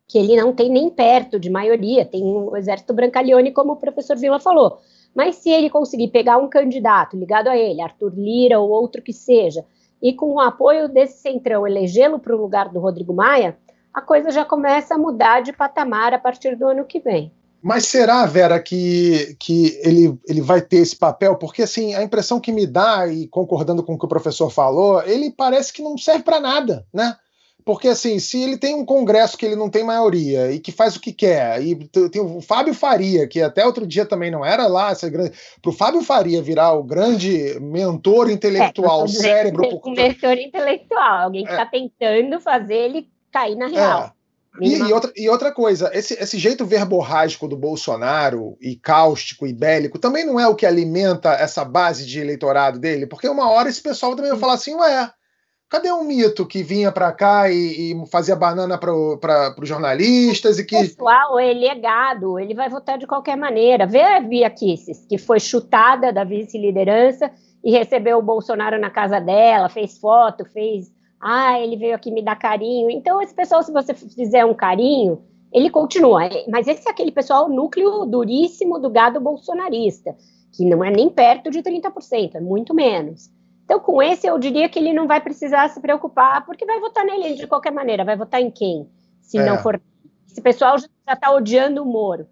que ele não tem nem perto de maioria, tem um exército brancaleone, como o professor Vila falou. Mas se ele conseguir pegar um candidato ligado a ele, Arthur Lira ou outro que seja, e com o apoio desse centrão elegê-lo para o lugar do Rodrigo Maia, a coisa já começa a mudar de patamar a partir do ano que vem. Mas será, Vera, que, que ele, ele vai ter esse papel? Porque assim, a impressão que me dá, e concordando com o que o professor falou, ele parece que não serve para nada, né? Porque assim, se ele tem um congresso que ele não tem maioria e que faz o que quer, e tem o Fábio Faria, que até outro dia também não era lá, para o Fábio Faria virar o grande mentor intelectual, é, cérebro. Um mentor intelectual, alguém que está é. tentando fazer ele cair na real. É. E, e, outra, e outra coisa, esse, esse jeito verborrágico do Bolsonaro, e cáustico e bélico, também não é o que alimenta essa base de eleitorado dele? Porque uma hora esse pessoal também vai falar assim, ué, cadê o um mito que vinha para cá e, e, fazia banana para os jornalistas e que... Pessoal, ele é gado, ele vai votar de qualquer maneira. Vê a Bia Kisses, que foi chutada da vice-liderança e recebeu o Bolsonaro na casa dela, fez foto, fez ah, ele veio aqui me dar carinho. Então, esse pessoal, se você fizer um carinho, ele continua. Mas esse é aquele pessoal, núcleo duríssimo do gado bolsonarista, que não é nem perto de 30%, é muito menos. Então, com esse, eu diria que ele não vai precisar se preocupar, porque vai votar nele de qualquer maneira. Vai votar em quem? Se é. não for. Esse pessoal já está odiando o Moro.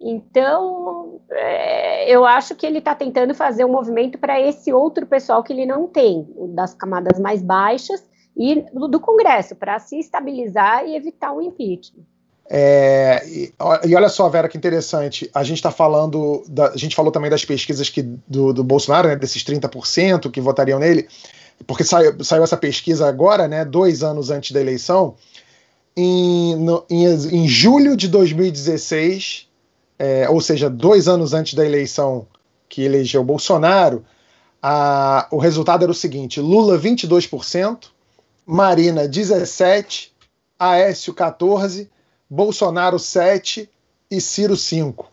Então, é, eu acho que ele está tentando fazer um movimento para esse outro pessoal que ele não tem, das camadas mais baixas e do, do Congresso, para se estabilizar e evitar um impeachment. É, e, e, olha só, Vera, que interessante. A gente está falando, da, a gente falou também das pesquisas que, do, do Bolsonaro, né, desses 30% que votariam nele, porque saiu, saiu essa pesquisa agora, né, dois anos antes da eleição. Em, no, em, em julho de 2016, é, ou seja, dois anos antes da eleição que elegeu Bolsonaro, a, o resultado era o seguinte: Lula 22%, Marina 17%, Aécio 14%, Bolsonaro 7% e Ciro 5%.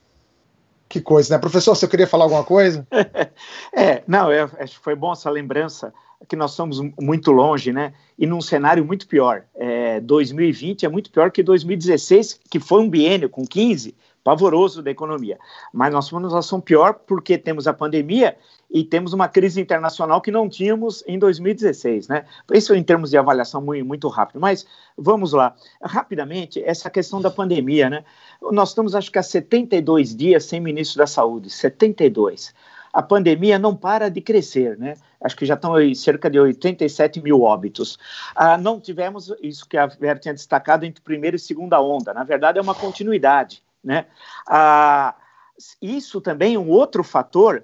Que coisa, né? Professor, você queria falar alguma coisa? é, não, é, acho que foi bom essa lembrança que nós estamos muito longe, né? E num cenário muito pior. É, 2020 é muito pior que 2016, que foi um biênio com 15, pavoroso da economia. Mas nós somos uma situação pior porque temos a pandemia e temos uma crise internacional que não tínhamos em 2016, né? Isso em termos de avaliação muito, muito rápido. Mas vamos lá, rapidamente, essa questão da pandemia, né? Nós estamos, acho que há 72 dias sem ministro da Saúde, 72. A pandemia não para de crescer, né? Acho que já estão aí cerca de 87 mil óbitos. Ah, não tivemos isso que a Vera tinha destacado entre primeira e segunda onda. Na verdade, é uma continuidade. Né? Ah, isso também é um outro fator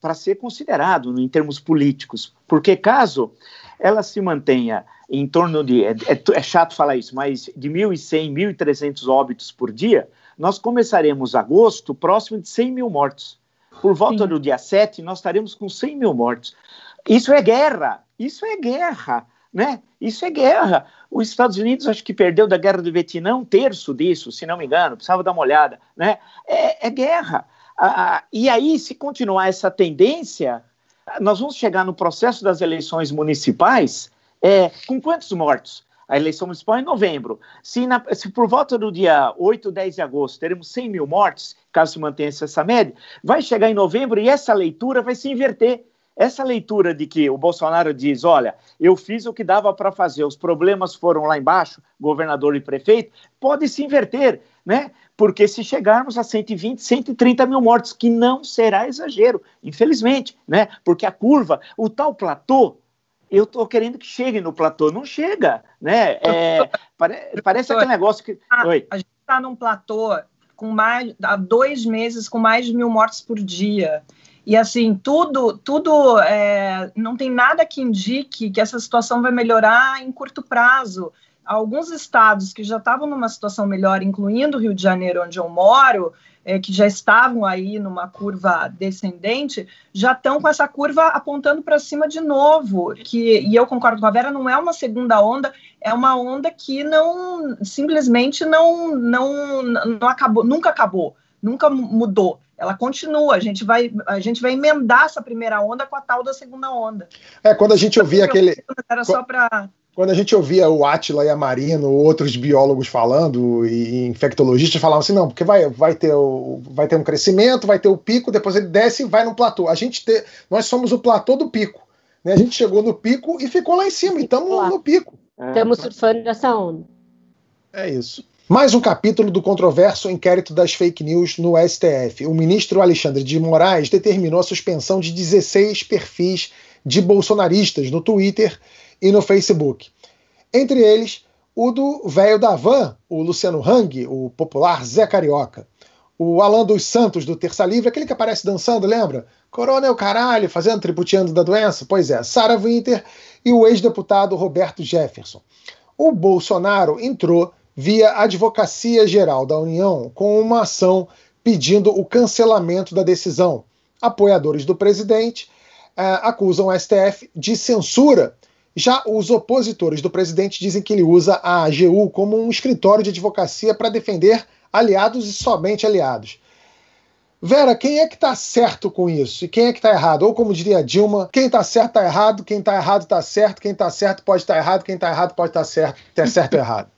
para ser considerado em termos políticos, porque caso ela se mantenha em torno de, é, é, é chato falar isso, mas de 1.100, 1.300 óbitos por dia, nós começaremos agosto próximo de 100 mil mortos. Por volta Sim. do dia 7, nós estaremos com 100 mil mortos. Isso é guerra, isso é guerra né? Isso é guerra. Os Estados Unidos acho que perdeu da guerra do Vietnã um terço disso, se não me engano, precisava dar uma olhada, né? É, é guerra. Ah, e aí, se continuar essa tendência, nós vamos chegar no processo das eleições municipais é, com quantos mortos? A eleição municipal é em novembro. Se, na, se, por volta do dia 8, 10 de agosto teremos 100 mil mortes, caso se mantenha essa média, vai chegar em novembro e essa leitura vai se inverter. Essa leitura de que o Bolsonaro diz: olha, eu fiz o que dava para fazer, os problemas foram lá embaixo, governador e prefeito, pode se inverter, né? Porque se chegarmos a 120, 130 mil mortes, que não será exagero, infelizmente, né? Porque a curva, o tal platô, eu estou querendo que chegue no platô. Não chega, né? É, pare, parece aquele negócio que. Ah, Oi. A gente está num platô com mais há dois meses com mais de mil mortes por dia. E assim, tudo, tudo é, não tem nada que indique que essa situação vai melhorar em curto prazo. Alguns estados que já estavam numa situação melhor, incluindo o Rio de Janeiro, onde eu moro, é, que já estavam aí numa curva descendente, já estão com essa curva apontando para cima de novo. Que, e eu concordo com a Vera, não é uma segunda onda, é uma onda que não simplesmente não, não, não acabou, nunca acabou, nunca mudou. Ela continua, a gente vai a gente vai emendar essa primeira onda com a tal da segunda onda. É, quando a gente ouvia aquele. Era só para quando a gente ouvia o Atila e a Marino, outros biólogos falando e infectologistas falavam assim, não, porque vai, vai, ter o, vai ter um crescimento, vai ter o pico, depois ele desce e vai no platô. A gente te, nós somos o platô do pico. Né? A gente chegou no pico e ficou lá em cima, e estamos no pico. Estamos surfando nessa onda. É isso. Mais um capítulo do controverso inquérito das fake news no STF. O ministro Alexandre de Moraes determinou a suspensão de 16 perfis de bolsonaristas no Twitter e no Facebook. Entre eles, o do velho da van, o Luciano Hang, o popular Zé Carioca. O Alan dos Santos, do Terça Livre, aquele que aparece dançando, lembra? Coronel Caralho, fazendo tributeando da doença? Pois é, Sarah Winter e o ex-deputado Roberto Jefferson. O Bolsonaro entrou via Advocacia Geral da União com uma ação pedindo o cancelamento da decisão. Apoiadores do presidente eh, acusam o STF de censura já os opositores do presidente dizem que ele usa a AGU como um escritório de advocacia para defender aliados e somente aliados. Vera, quem é que está certo com isso e quem é que está errado? Ou como diria Dilma, quem está certo está errado, quem está errado está certo, quem está certo pode estar tá errado, quem está errado pode estar tá certo, ter certo ou errado.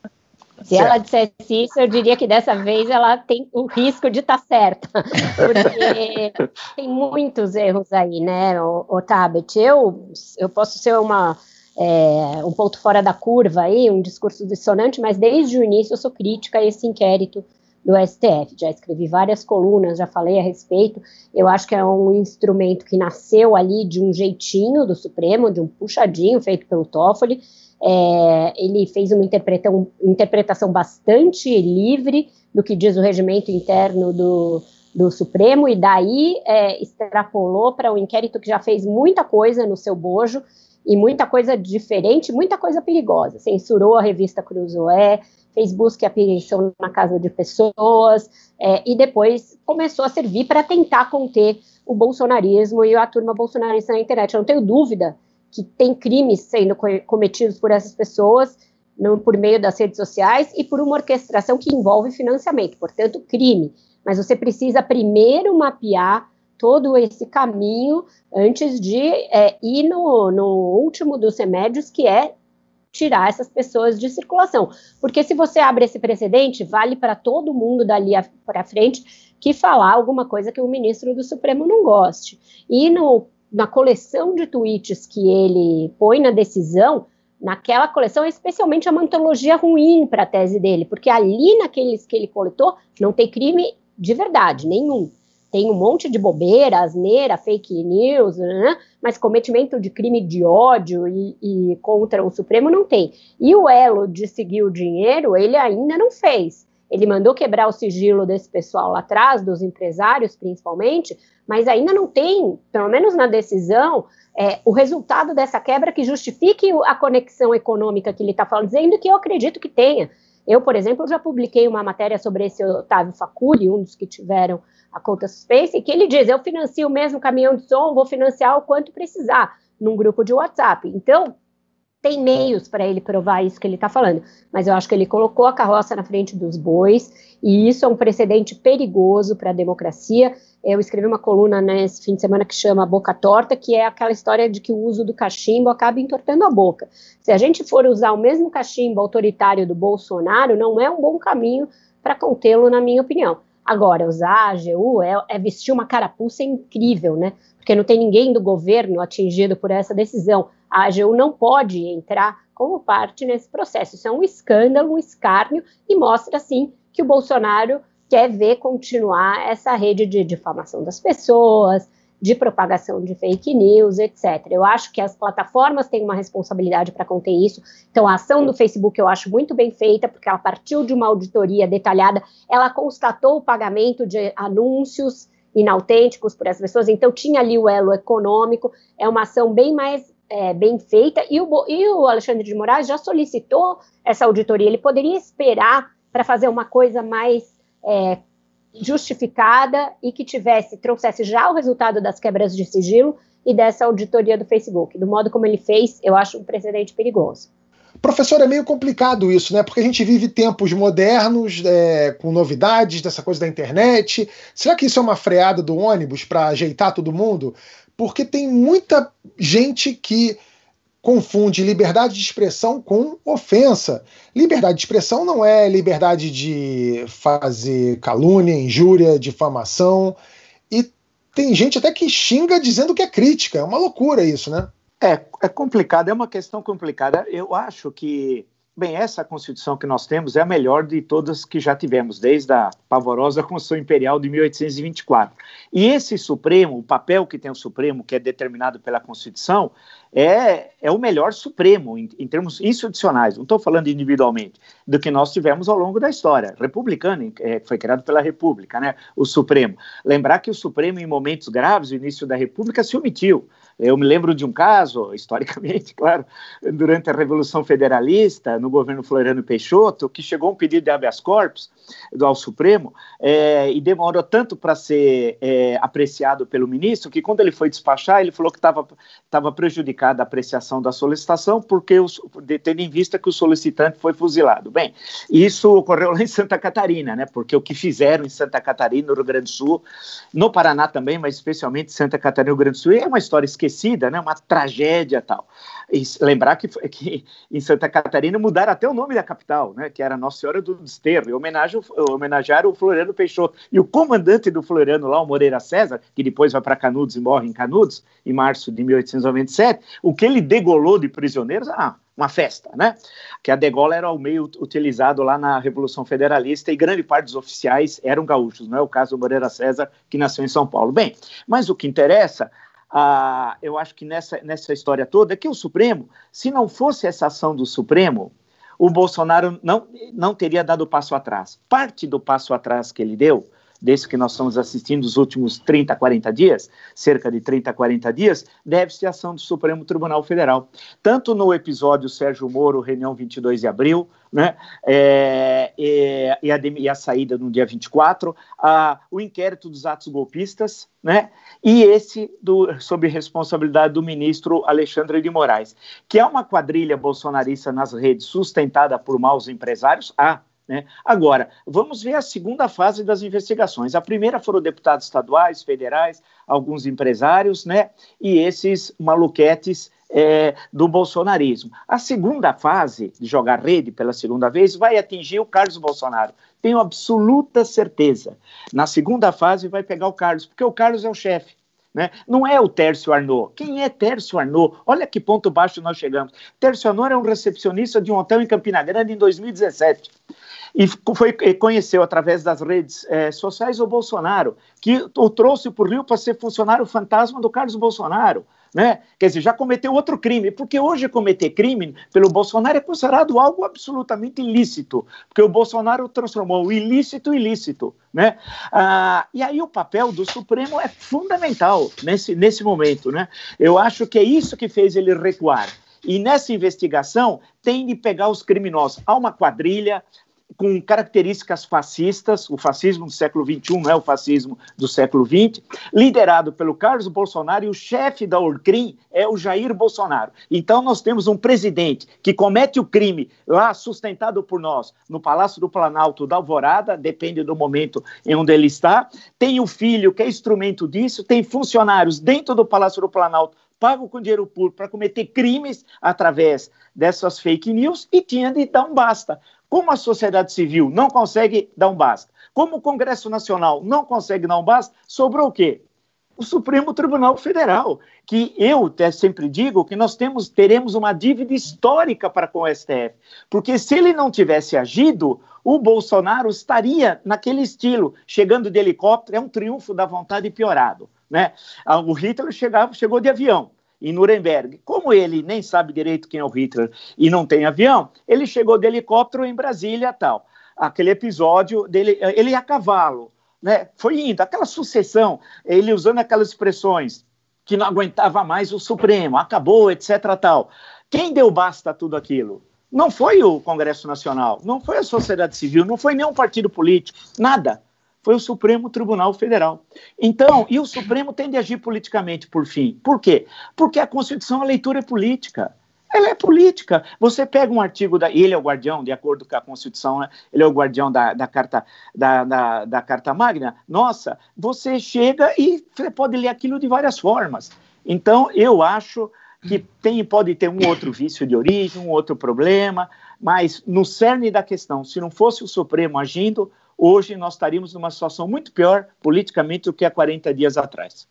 Se certo. ela dissesse isso, eu diria que dessa vez ela tem o risco de estar tá certa, porque tem muitos erros aí, né, o, o Tabet? Eu, eu posso ser uma é, um ponto fora da curva aí, um discurso dissonante, mas desde o início eu sou crítica a esse inquérito do STF. Já escrevi várias colunas, já falei a respeito. Eu acho que é um instrumento que nasceu ali de um jeitinho do Supremo, de um puxadinho feito pelo Toffoli. É, ele fez uma interpretação, bastante livre do que diz o regimento interno do, do Supremo, e daí é, extrapolou para um inquérito que já fez muita coisa no seu bojo e muita coisa diferente, muita coisa perigosa. Censurou a revista Cruzoé, fez busca e apreensão na casa de pessoas, é, e depois começou a servir para tentar conter o bolsonarismo e a turma bolsonarista na internet. Eu não tenho dúvida que tem crimes sendo cometidos por essas pessoas no, por meio das redes sociais e por uma orquestração que envolve financiamento, portanto, crime. Mas você precisa primeiro mapear todo esse caminho antes de é, ir no, no último dos remédios, que é tirar essas pessoas de circulação. Porque se você abre esse precedente, vale para todo mundo dali para frente que falar alguma coisa que o ministro do Supremo não goste. E no, na coleção de tweets que ele põe na decisão, naquela coleção, é especialmente uma antologia ruim para a tese dele, porque ali naqueles que ele coletou não tem crime de verdade, nenhum tem um monte de bobeira, asneira, fake news, né? mas cometimento de crime de ódio e, e, contra o Supremo não tem. E o elo de seguir o dinheiro, ele ainda não fez. Ele mandou quebrar o sigilo desse pessoal lá atrás, dos empresários principalmente, mas ainda não tem, pelo menos na decisão, é, o resultado dessa quebra que justifique a conexão econômica que ele está falando, dizendo que eu acredito que tenha. Eu, por exemplo, já publiquei uma matéria sobre esse Otávio Faculi, um dos que tiveram a conta suspensa, e que ele diz: eu financio o mesmo caminhão de som, vou financiar o quanto precisar, num grupo de WhatsApp. Então, tem meios para ele provar isso que ele está falando, mas eu acho que ele colocou a carroça na frente dos bois, e isso é um precedente perigoso para a democracia. Eu escrevi uma coluna nesse fim de semana que chama Boca Torta, que é aquela história de que o uso do cachimbo acaba entortando a boca. Se a gente for usar o mesmo cachimbo autoritário do Bolsonaro, não é um bom caminho para contê-lo, na minha opinião. Agora, usar a AGU é, é, vestir uma carapuça incrível, né? Porque não tem ninguém do governo atingido por essa decisão. A AGU não pode entrar como parte nesse processo. Isso é um escândalo, um escárnio, e mostra, sim, que o Bolsonaro quer ver continuar essa rede de difamação das pessoas, de propagação de fake news, etc. Eu acho que as plataformas têm uma responsabilidade para conter isso. Então, a ação do Facebook eu acho muito bem feita, porque ela partiu de uma auditoria detalhada, ela constatou o pagamento de anúncios inautênticos por essas pessoas, então tinha ali o elo econômico, é uma ação bem mais é, bem feita, e o, e o Alexandre de Moraes já solicitou essa auditoria, ele poderia esperar para fazer uma coisa mais é, justificada e que tivesse, trouxesse já o resultado das quebras de sigilo e dessa auditoria do Facebook. Do modo como ele fez, eu acho um precedente perigoso. Professor, é meio complicado isso, né? Porque a gente vive tempos modernos, é, com novidades dessa coisa da internet. Será que isso é uma freada do ônibus para ajeitar todo mundo? Porque tem muita gente que confunde liberdade de expressão com ofensa. Liberdade de expressão não é liberdade de fazer calúnia, injúria, difamação. E tem gente até que xinga dizendo que é crítica. É uma loucura isso, né? É, é complicado, é uma questão complicada. Eu acho que Bem, essa Constituição que nós temos é a melhor de todas que já tivemos, desde a pavorosa Constituição Imperial de 1824. E esse Supremo, o papel que tem o Supremo, que é determinado pela Constituição, é, é o melhor Supremo em, em termos institucionais, não estou falando individualmente, do que nós tivemos ao longo da história. Republicano, é, foi criado pela República, né, o Supremo. Lembrar que o Supremo, em momentos graves, no início da República, se omitiu. Eu me lembro de um caso, historicamente, claro, durante a Revolução Federalista, no governo Floriano Peixoto, que chegou um pedido de habeas corpus ao Supremo é, e demorou tanto para ser é, apreciado pelo ministro que, quando ele foi despachar, ele falou que estava prejudicada a apreciação da solicitação, porque tendo em vista que o solicitante foi fuzilado. Bem, isso ocorreu lá em Santa Catarina, né? Porque o que fizeram em Santa Catarina, no Rio Grande do Sul, no Paraná também, mas especialmente Santa Catarina e Rio Grande do Sul, é uma história esquecida, né? Uma tragédia tal. E lembrar que, que em Santa Catarina mudaram até o nome da capital, né? Que era Nossa Senhora do Desterro, em homenagem, homenagearam o Floriano Peixoto. E o comandante do Floriano lá, o Moreira César, que depois vai para Canudos e morre em Canudos, em março de 1897, o que ele degolou de prisioneiros, ah, uma festa, né? Que a degola era o meio utilizado lá na Revolução Federalista e grande parte dos oficiais eram gaúchos, não é o caso do Moreira César, que nasceu em São Paulo. Bem, mas o que interessa ah, eu acho que nessa, nessa história toda é que o Supremo, se não fosse essa ação do Supremo, o Bolsonaro não, não teria dado passo atrás. Parte do passo atrás que ele deu desse que nós estamos assistindo os últimos 30, 40 dias, cerca de 30, 40 dias, deve-se ação do Supremo Tribunal Federal. Tanto no episódio Sérgio Moro, reunião 22 de abril, né, é, é, e, a, e, a, saída no dia 24, a, o inquérito dos atos golpistas, né, e esse do, sob responsabilidade do ministro Alexandre de Moraes, que é uma quadrilha bolsonarista nas redes sustentada por maus empresários, há, né? Agora, vamos ver a segunda fase das investigações. A primeira foram deputados estaduais, federais, alguns empresários, né? E esses maluquetes é, do bolsonarismo. A segunda fase de jogar rede pela segunda vez vai atingir o Carlos Bolsonaro. Tenho absoluta certeza. Na segunda fase vai pegar o Carlos, porque o Carlos é o chefe. Né? Não é o Tércio Arnaud. Quem é Tércio Arnaud? Olha que ponto baixo nós chegamos. Tércio Arnaud é um recepcionista de um hotel em Campina Grande em 2017 e foi, conheceu através das redes é, sociais o Bolsonaro, que o trouxe para o Rio para ser funcionário fantasma do Carlos Bolsonaro. Né? Quer dizer, já cometeu outro crime, porque hoje cometer crime pelo Bolsonaro é considerado algo absolutamente ilícito, porque o Bolsonaro transformou o ilícito em ilícito. Né? Ah, e aí o papel do Supremo é fundamental nesse, nesse momento. Né? Eu acho que é isso que fez ele recuar. E nessa investigação tem de pegar os criminosos. Há uma quadrilha, com características fascistas, o fascismo do século XXI não é o fascismo do século XX, liderado pelo Carlos Bolsonaro e o chefe da Orcrim é o Jair Bolsonaro. Então nós temos um presidente que comete o crime lá sustentado por nós no Palácio do Planalto da Alvorada, depende do momento em onde ele está, tem o filho que é instrumento disso, tem funcionários dentro do Palácio do Planalto pagam com dinheiro público para cometer crimes através dessas fake news e tinha de dar um basta. Como a sociedade civil não consegue dar um basta, como o Congresso Nacional não consegue dar um basta, sobrou o quê? O Supremo Tribunal Federal, que eu até sempre digo que nós temos, teremos uma dívida histórica para com o STF, porque se ele não tivesse agido, o Bolsonaro estaria naquele estilo, chegando de helicóptero, é um triunfo da vontade piorado. Né? Ah, o Hitler chegava, chegou de avião em Nuremberg. Como ele nem sabe direito quem é o Hitler e não tem avião, ele chegou de helicóptero em Brasília tal. Aquele episódio dele, ele a cavalo, né? Foi indo, aquela sucessão, ele usando aquelas expressões que não aguentava mais o Supremo, acabou, etc. tal. Quem deu basta a tudo aquilo? Não foi o Congresso Nacional, não foi a sociedade civil, não foi nenhum partido político, nada. Foi o Supremo Tribunal Federal. Então, e o Supremo tem de agir politicamente, por fim. Por quê? Porque a Constituição, a leitura é política ela é política. Você pega um artigo da. Ele é o guardião, de acordo com a Constituição, né? ele é o guardião da, da, carta, da, da, da, Carta Magna. Nossa, você chega e pode ler aquilo de várias formas. Então, eu acho que tem, pode ter um outro vício de origem, um outro problema, mas no cerne da questão, se não fosse o Supremo agindo, hoje nós estaríamos numa situação muito pior politicamente do que há 40 dias atrás.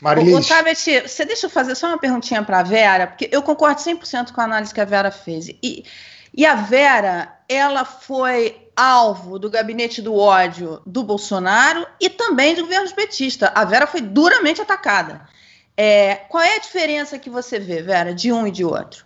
Marilis. Tabet, você deixa eu fazer só uma perguntinha para a Vera, porque eu concordo 100% com a análise que a Vera fez. E, e a Vera, ela foi alvo do gabinete do ódio do Bolsonaro e também do governo petista. A Vera foi duramente atacada. É, qual é a diferença que você vê, Vera, de um e de outro?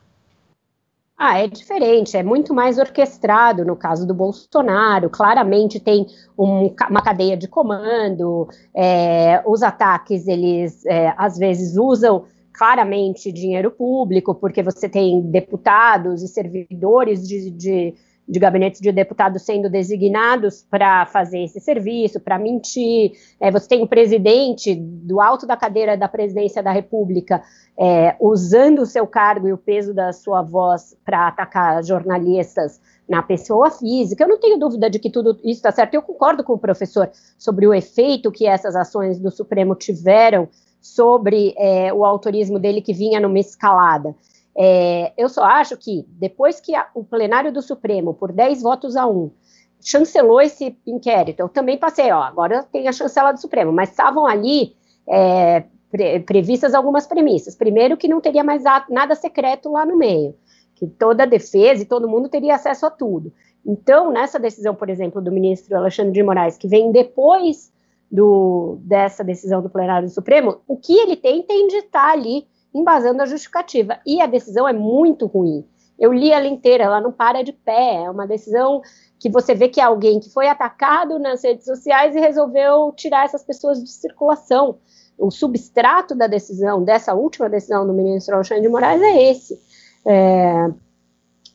Ah, é diferente, é muito mais orquestrado no caso do Bolsonaro. Claramente tem um, uma cadeia de comando. É, os ataques, eles é, às vezes usam claramente dinheiro público, porque você tem deputados e servidores de, de de gabinetes de deputados sendo designados para fazer esse serviço, para mentir. É, você tem o presidente do alto da cadeira da presidência da República é, usando o seu cargo e o peso da sua voz para atacar jornalistas na pessoa física. Eu não tenho dúvida de que tudo isso está certo. Eu concordo com o professor sobre o efeito que essas ações do Supremo tiveram sobre é, o autorismo dele que vinha numa escalada. É, eu só acho que depois que a, o plenário do Supremo, por 10 votos a 1, chancelou esse inquérito, eu também passei, ó, agora tem a chancela do Supremo, mas estavam ali é, pre, previstas algumas premissas. Primeiro, que não teria mais a, nada secreto lá no meio, que toda a defesa e todo mundo teria acesso a tudo. Então, nessa decisão, por exemplo, do ministro Alexandre de Moraes, que vem depois do, dessa decisão do plenário do Supremo, o que ele tem tem de estar ali embasando a justificativa. E a decisão é muito ruim. Eu li ela inteira, ela não para de pé. É uma decisão que você vê que é alguém que foi atacado nas redes sociais e resolveu tirar essas pessoas de circulação. O substrato da decisão, dessa última decisão do ministro Alexandre de Moraes, é esse. É,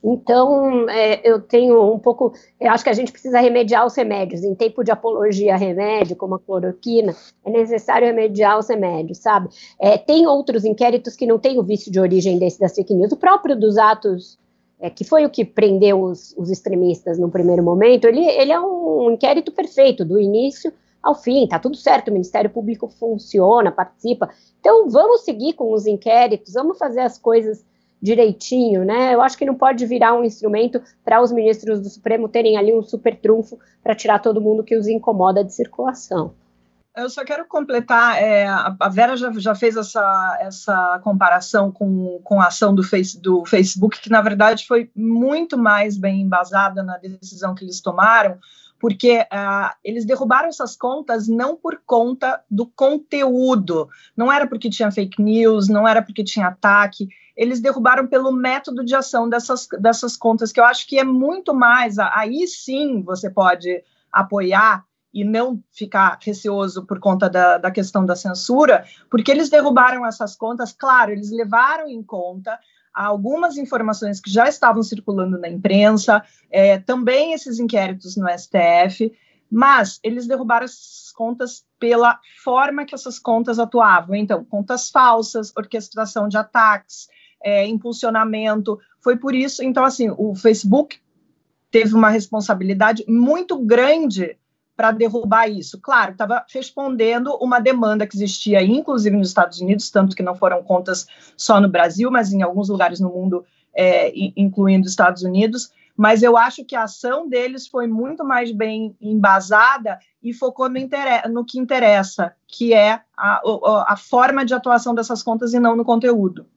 então, é, eu tenho um pouco. Eu acho que a gente precisa remediar os remédios. Em tempo de apologia a remédio, como a cloroquina, é necessário remediar os remédios, sabe? É, tem outros inquéritos que não têm o vício de origem desse das fake news. O próprio dos atos, é, que foi o que prendeu os, os extremistas no primeiro momento, ele, ele é um inquérito perfeito, do início ao fim, tá tudo certo, o Ministério Público funciona, participa. Então, vamos seguir com os inquéritos, vamos fazer as coisas direitinho, né? Eu acho que não pode virar um instrumento para os ministros do Supremo terem ali um super trunfo para tirar todo mundo que os incomoda de circulação. Eu só quero completar, é, a Vera já, já fez essa, essa comparação com, com a ação do, face, do Facebook, que na verdade foi muito mais bem embasada na decisão que eles tomaram, porque uh, eles derrubaram essas contas não por conta do conteúdo, não era porque tinha fake news, não era porque tinha ataque, eles derrubaram pelo método de ação dessas, dessas contas, que eu acho que é muito mais. Aí sim você pode apoiar e não ficar receoso por conta da, da questão da censura, porque eles derrubaram essas contas, claro, eles levaram em conta algumas informações que já estavam circulando na imprensa, é, também esses inquéritos no STF, mas eles derrubaram essas contas pela forma que essas contas atuavam. Então, contas falsas, orquestração de ataques, é, impulsionamento. Foi por isso, então, assim, o Facebook teve uma responsabilidade muito grande para derrubar isso. Claro, estava respondendo uma demanda que existia, inclusive nos Estados Unidos, tanto que não foram contas só no Brasil, mas em alguns lugares no mundo, é, incluindo Estados Unidos. Mas eu acho que a ação deles foi muito mais bem embasada e focou no, no que interessa, que é a, a forma de atuação dessas contas e não no conteúdo.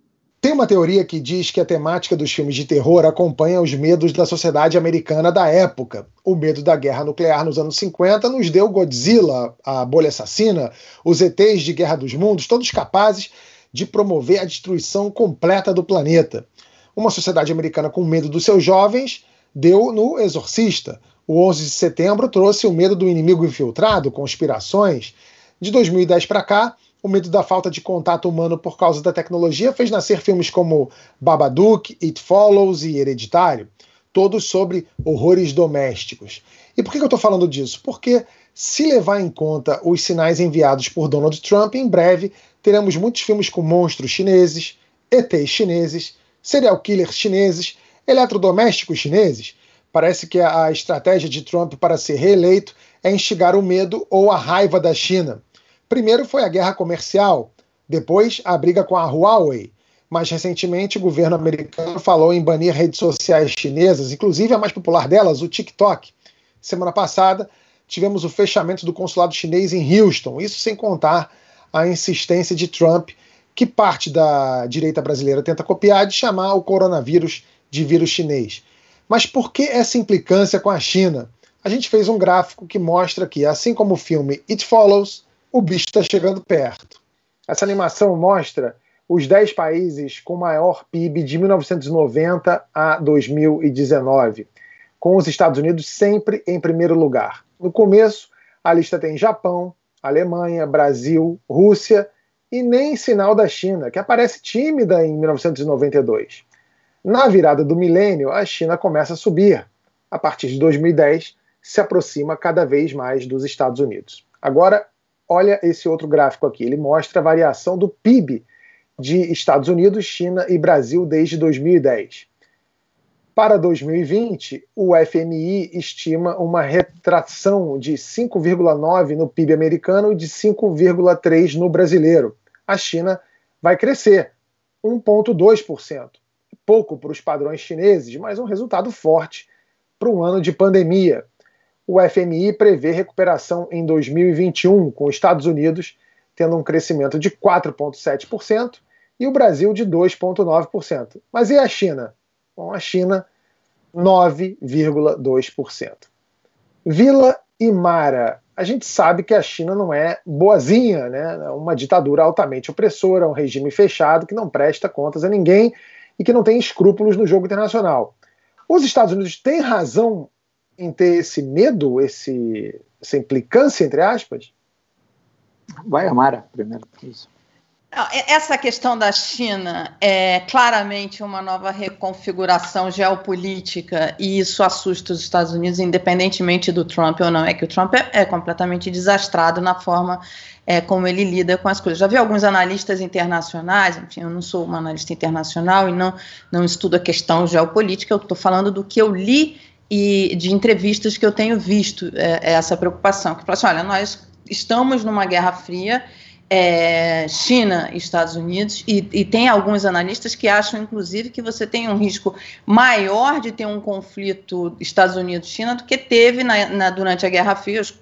Tem uma teoria que diz que a temática dos filmes de terror acompanha os medos da sociedade americana da época. O medo da guerra nuclear nos anos 50 nos deu Godzilla, a bolha assassina, os ETs de Guerra dos Mundos, todos capazes de promover a destruição completa do planeta. Uma sociedade americana com medo dos seus jovens deu no Exorcista. O 11 de setembro trouxe o medo do inimigo infiltrado, conspirações. De 2010 para cá, o medo da falta de contato humano por causa da tecnologia fez nascer filmes como Babadook, It Follows e Hereditário, todos sobre horrores domésticos. E por que eu estou falando disso? Porque, se levar em conta os sinais enviados por Donald Trump, em breve teremos muitos filmes com monstros chineses, ETs chineses, serial killers chineses, eletrodomésticos chineses. Parece que a estratégia de Trump para ser reeleito é instigar o medo ou a raiva da China. Primeiro foi a guerra comercial, depois a briga com a Huawei. Mais recentemente, o governo americano falou em banir redes sociais chinesas, inclusive a mais popular delas, o TikTok. Semana passada, tivemos o fechamento do consulado chinês em Houston, isso sem contar a insistência de Trump, que parte da direita brasileira tenta copiar, de chamar o coronavírus de vírus chinês. Mas por que essa implicância com a China? A gente fez um gráfico que mostra que, assim como o filme It Follows, o bicho está chegando perto. Essa animação mostra os 10 países com maior PIB de 1990 a 2019, com os Estados Unidos sempre em primeiro lugar. No começo, a lista tem Japão, Alemanha, Brasil, Rússia e nem sinal da China, que aparece tímida em 1992. Na virada do milênio, a China começa a subir. A partir de 2010, se aproxima cada vez mais dos Estados Unidos. Agora, olha esse outro gráfico aqui. Ele mostra a variação do PIB de Estados Unidos, China e Brasil desde 2010. Para 2020, o FMI estima uma retração de 5,9 no PIB americano e de 5,3 no brasileiro. A China vai crescer 1,2%. Pouco para os padrões chineses, mas um resultado forte para um ano de pandemia o FMI prevê recuperação em 2021, com os Estados Unidos tendo um crescimento de 4,7% e o Brasil de 2,9%. Mas e a China? Bom, a China, 9,2%. Vila e Mara. A gente sabe que a China não é boazinha, né? É uma ditadura altamente opressora, um regime fechado que não presta contas a ninguém e que não tem escrúpulos no jogo internacional. Os Estados Unidos têm razão em ter esse medo, esse, essa implicância, entre aspas? Vai, Amara, primeiro. Isso. Essa questão da China é claramente uma nova reconfiguração geopolítica e isso assusta os Estados Unidos, independentemente do Trump ou não. É que o Trump é, é completamente desastrado na forma é, como ele lida com as coisas. Já vi alguns analistas internacionais, enfim, eu não sou uma analista internacional e não, não estudo a questão geopolítica, eu estou falando do que eu li e de entrevistas que eu tenho visto é, é essa preocupação, que fala assim, olha, nós estamos numa guerra fria, é, China e Estados Unidos, e, e, tem alguns analistas que acham, inclusive, que você tem um risco maior de ter um conflito Estados Unidos-China do que teve na, na, durante a Guerra Fria, os,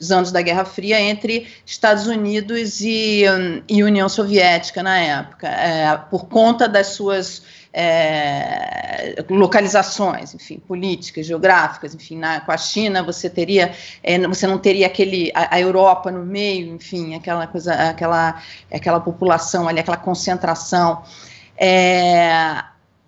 os, anos da Guerra Fria, entre Estados Unidos e, um, e União Soviética na época, é, por conta das suas é, localizações, enfim, políticas, geográficas, enfim, na, com a China você teria, é, você não teria aquele, a, a, Europa no meio, enfim, aquela coisa, aquela, aquela população ali, aquela concentração. É,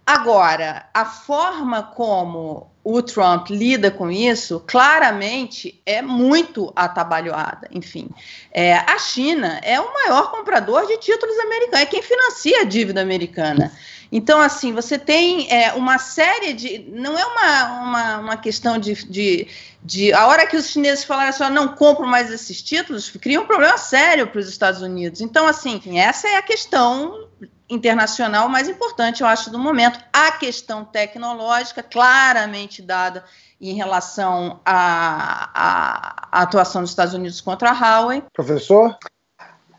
agora, a forma como o Trump lida com isso, claramente é muito atabalhoada. Enfim, é, a China é o maior comprador de títulos americanos, é quem financia a dívida americana. Então, assim, você tem é, uma série de. Não é uma, uma, uma questão de, de, de, A hora que os chineses falaram assim, não compro mais esses títulos, cria um problema sério para os Estados Unidos. Então, assim, essa é a questão internacional mais importante, eu acho, do momento. A questão tecnológica, claramente dada em relação à, à, à atuação dos Estados Unidos contra a Huawei. Professor?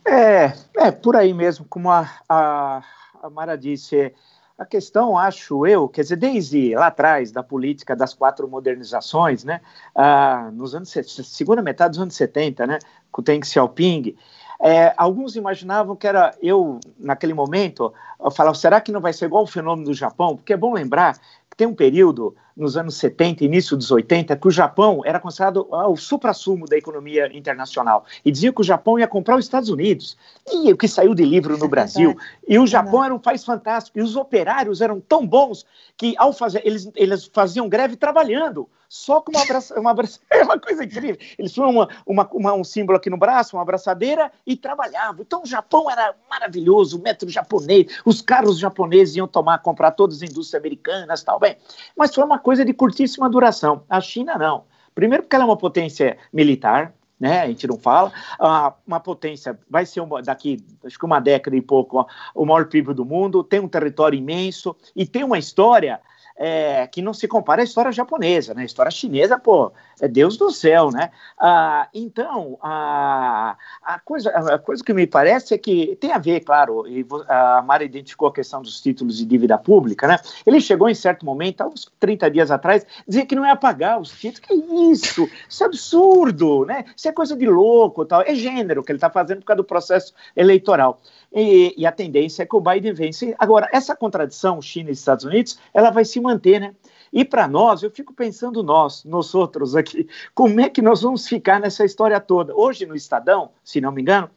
É, é por aí mesmo, como a, a a Mara disse, a questão, acho eu, quer dizer, desde lá atrás da política das quatro modernizações, né, ah, nos anos segunda metade dos anos 70, né, com Deng Xiaoping, É, alguns imaginavam que era eu, naquele momento, eu falava, será que não vai ser igual o fenômeno do Japão? Porque é bom lembrar que tem um período nos anos 70, início dos 80, que o Japão era considerado ah, o supra-sumo da economia internacional. E dizia que o Japão ia comprar os Estados Unidos. E o que saiu de livro no Brasil. e o Japão era um país fantástico. E os operários eram tão bons que, ao fazer, eles, eles faziam greve trabalhando só com uma abraça, uma abraça, é uma coisa incrível. Eles tinham uma, uma, uma, um símbolo aqui no braço, uma abraçadeira e trabalhavam. Então o Japão era maravilhoso, o metro japonês, os carros japoneses iam tomar, comprar todas as indústrias americanas, tal bem. Mas foi uma coisa de curtíssima duração. A China não. Primeiro porque ela é uma potência militar, né? A gente não fala. Ah, uma potência vai ser uma, daqui, acho que uma década e pouco, o maior PIB do mundo, tem um território imenso e tem uma história é, que não se compara à história japonesa, né? A história chinesa, pô, é Deus do céu, né? Ah, então, a, a, coisa, a coisa que me parece é que tem a ver, claro, e a Mara identificou a questão dos títulos de dívida pública, né? Ele chegou em certo momento, há uns 30 dias atrás, dizer que não ia pagar os títulos. Que isso? Isso é absurdo, né? Isso é coisa de louco, tal. É gênero que ele está fazendo por causa do processo eleitoral. E, e, a tendência é que o Biden vence. Agora, essa contradição China e Estados Unidos, ela vai se né? E para nós, eu fico pensando nós, nós outros aqui, como é que nós vamos ficar nessa história toda? Hoje no Estadão, se não me engano,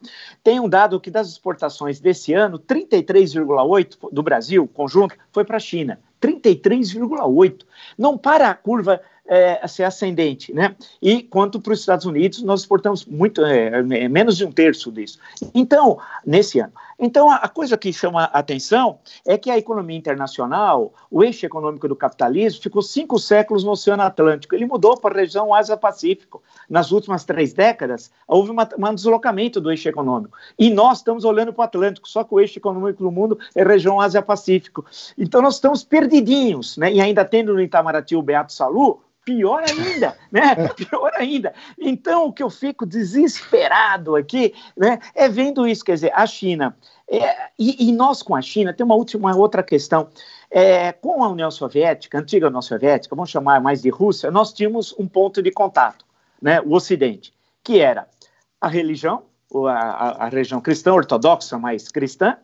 tem um dado que das exportações desse ano, 33,8 do Brasil, conjunto, foi para a China. 33,8. Não para a curva é, ser ascendente, né? E quanto para os Estados Unidos, nós exportamos muito, é, é, menos de um terço disso. Então, nesse ano. Então, a, coisa que chama a atenção é que a economia internacional, o eixo econômico do capitalismo, ficou cinco séculos no Oceano Atlântico. Ele mudou para a região Ásia-Pacífico. Nas últimas três décadas, houve um deslocamento do eixo econômico. E nós estamos olhando para o Atlântico, só que o eixo econômico do mundo é a região Ásia-Pacífico. Então, nós estamos perdidinhos, né? E ainda tendo no Itamaraty o Beato Salu, pior ainda, né? Pior ainda. Então, o que eu fico desesperado aqui, né, é vendo isso, quer dizer, a China. É, e, e, nós com a China tem uma última outra questão. É, com a União Soviética, antiga União Soviética, vamos chamar mais de Rússia, nós tínhamos um ponto de contato, né, o Ocidente, que era a religião, a, a, a religião cristã ortodoxa, mais cristã,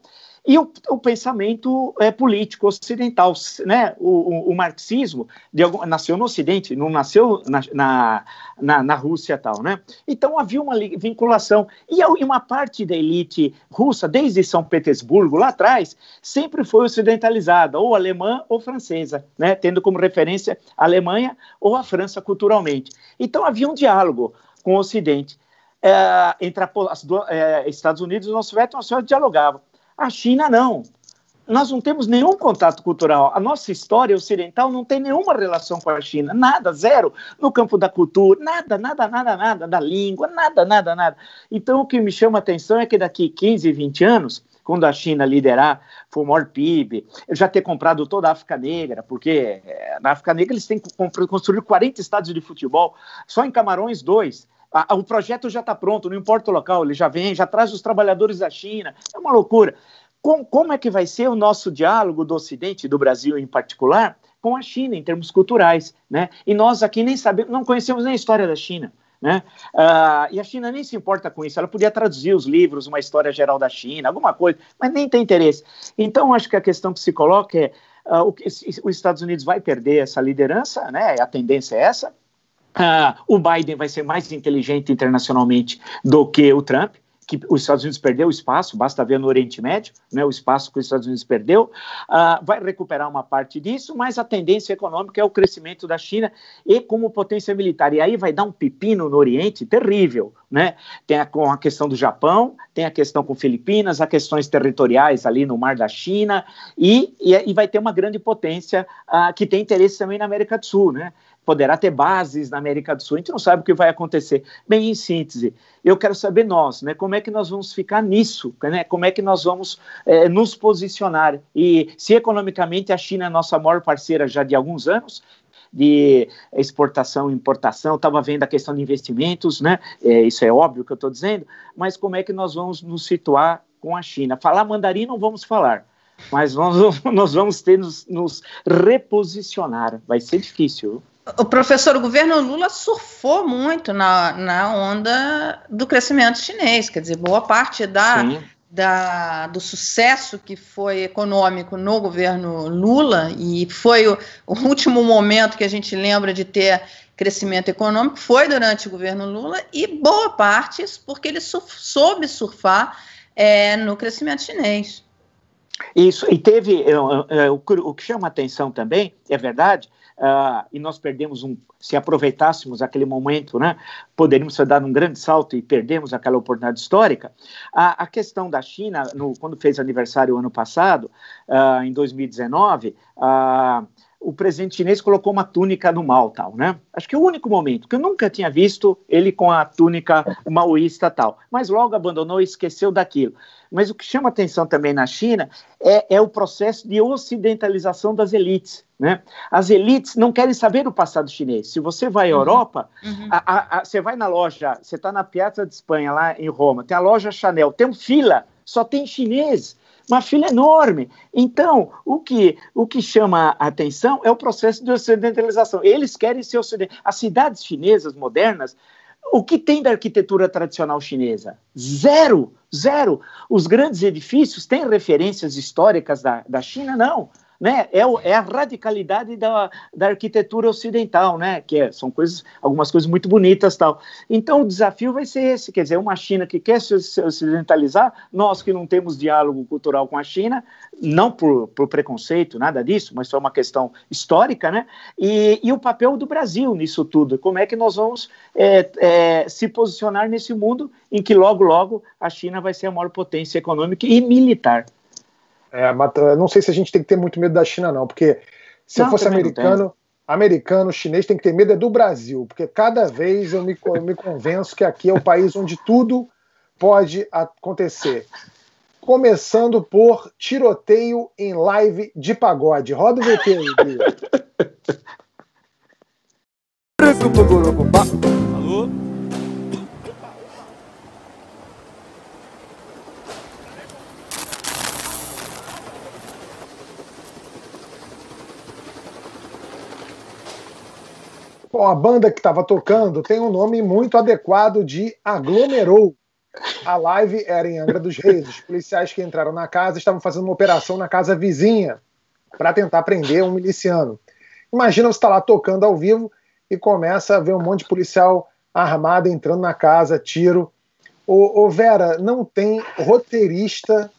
e o, o pensamento é, político ocidental, né? O, o, o marxismo algum, nasceu no Ocidente, não nasceu na, na, na, na, Rússia tal, né? Então havia uma vinculação e uma parte da elite russa, desde São Petersburgo lá atrás, sempre foi ocidentalizada, ou alemã ou francesa, né? Tendo como referência a Alemanha ou a França culturalmente. Então havia um diálogo com o Ocidente. É, entre a, as, é, Estados Unidos e o nosso veto, nós dialogavam. A China não. Nós não temos nenhum contato cultural. A nossa história ocidental não tem nenhuma relação com a China. Nada, zero. No campo da cultura, nada, nada, nada, nada. Da língua, nada, nada, nada. Então, o que me chama a atenção é que daqui 15, 20 anos, quando a China liderar, for o maior PIB, já ter comprado toda a África Negra, porque eh, na África Negra eles têm construído 40 estádios de futebol, só em Camarões, dois o projeto já está pronto, não importa o local, ele já vem, já traz os trabalhadores da China, é uma loucura. Com, como é que vai ser o nosso diálogo do Ocidente, do Brasil em particular, com a China, em termos culturais, né? E nós aqui nem sabemos, não conhecemos nem a história da China. Né? Uh, e a China nem se importa com isso, ela podia traduzir os livros, uma história geral da China, alguma coisa, mas nem tem interesse. Então, acho que a questão que se coloca é: uh, o, os Estados Unidos vai perder essa liderança, né? a tendência é essa, Uh, o Biden vai ser mais inteligente internacionalmente do que o Trump, que os Estados Unidos perdeu o espaço, basta ver no Oriente Médio, né, o espaço que os Estados Unidos perdeu, uh, vai recuperar uma parte disso, mas a tendência econômica é o crescimento da China e como potência militar. E aí vai dar um pepino no Oriente terrível, né? Tem a, com a questão do Japão, tem a questão com Filipinas, as questões territoriais ali no Mar da China, e, e, e vai ter uma grande potência uh, que tem interesse também na América do Sul, né? Poderá ter bases na América do Sul, a gente não sabe o que vai acontecer. Bem, em síntese, eu quero saber nós, né, como é que nós vamos ficar nisso, né, como é que nós vamos é, nos posicionar, e se economicamente a China é nossa maior parceira já de alguns anos, de exportação e importação, estava vendo a questão de investimentos, né? É, isso é óbvio que eu estou dizendo, mas como é que nós vamos nos situar com a China? Falar mandarim não vamos falar, mas nós, nós vamos ter nos, nos reposicionar, vai ser difícil. O professor, o governo Lula surfou muito na, na onda do crescimento chinês, quer dizer, boa parte da, da, do sucesso que foi econômico no governo Lula, e foi o, o último momento que a gente lembra de ter crescimento econômico, foi durante o governo Lula, e boa parte porque ele surf, soube surfar é, no crescimento chinês. Isso, e teve, é, é, o, o que chama atenção também, é verdade, uh, e nós perdemos um, se aproveitássemos aquele momento, né, poderíamos ter dado um grande salto e perdemos aquela oportunidade histórica. A, a questão da China, no, quando fez aniversário ano passado, uh, em 2019, uh, o presidente chinês colocou uma túnica no mal, tal, né? Acho que é o único momento que eu nunca tinha visto ele com a túnica maoísta tal, mas logo abandonou e esqueceu daquilo. Mas o que chama atenção também na China é, é o processo de ocidentalização das elites, né? As elites não querem saber do passado chinês. Se você vai à uhum. Europa, uhum. A, a, a, você vai na loja, você está na Piazza de Espanha, lá em Roma, tem a loja Chanel, tem fila, só tem chinês uma fila enorme. Então, o que, o que chama a atenção é o processo de ocidentalização. Eles querem ser ocidentais. As cidades chinesas modernas, o que tem da arquitetura tradicional chinesa? Zero, zero. Os grandes edifícios têm referências históricas da, da China? Não né? É, é a radicalidade da, da arquitetura ocidental, né? Que é, são coisas, algumas coisas muito bonitas tal. Então o desafio vai ser esse, quer dizer, uma China que quer se ocidentalizar, nós que não temos diálogo cultural com a China, não por, por preconceito, nada disso, mas foi uma questão histórica, né? E, e o papel do Brasil nisso tudo, como é que nós vamos é, é, se posicionar nesse mundo em que logo, logo a China vai ser a maior potência econômica e militar. É, não sei se a gente tem que ter muito medo da China, não, porque se não, eu fosse americano, americano, chinês tem que ter medo é do Brasil, porque cada vez eu me, eu me convenço que aqui é o país onde tudo pode acontecer. Começando por tiroteio em live de pagode. Roda o VT aí, Alô? Bom, a banda que estava tocando tem um nome muito adequado de Aglomerou. A live era em Angra dos Reis. Os policiais que entraram na casa estavam fazendo uma operação na casa vizinha para tentar prender um miliciano. Imagina você estar tá lá tocando ao vivo e começa a ver um monte de policial armado entrando na casa, tiro. Ô, ô Vera, não tem roteirista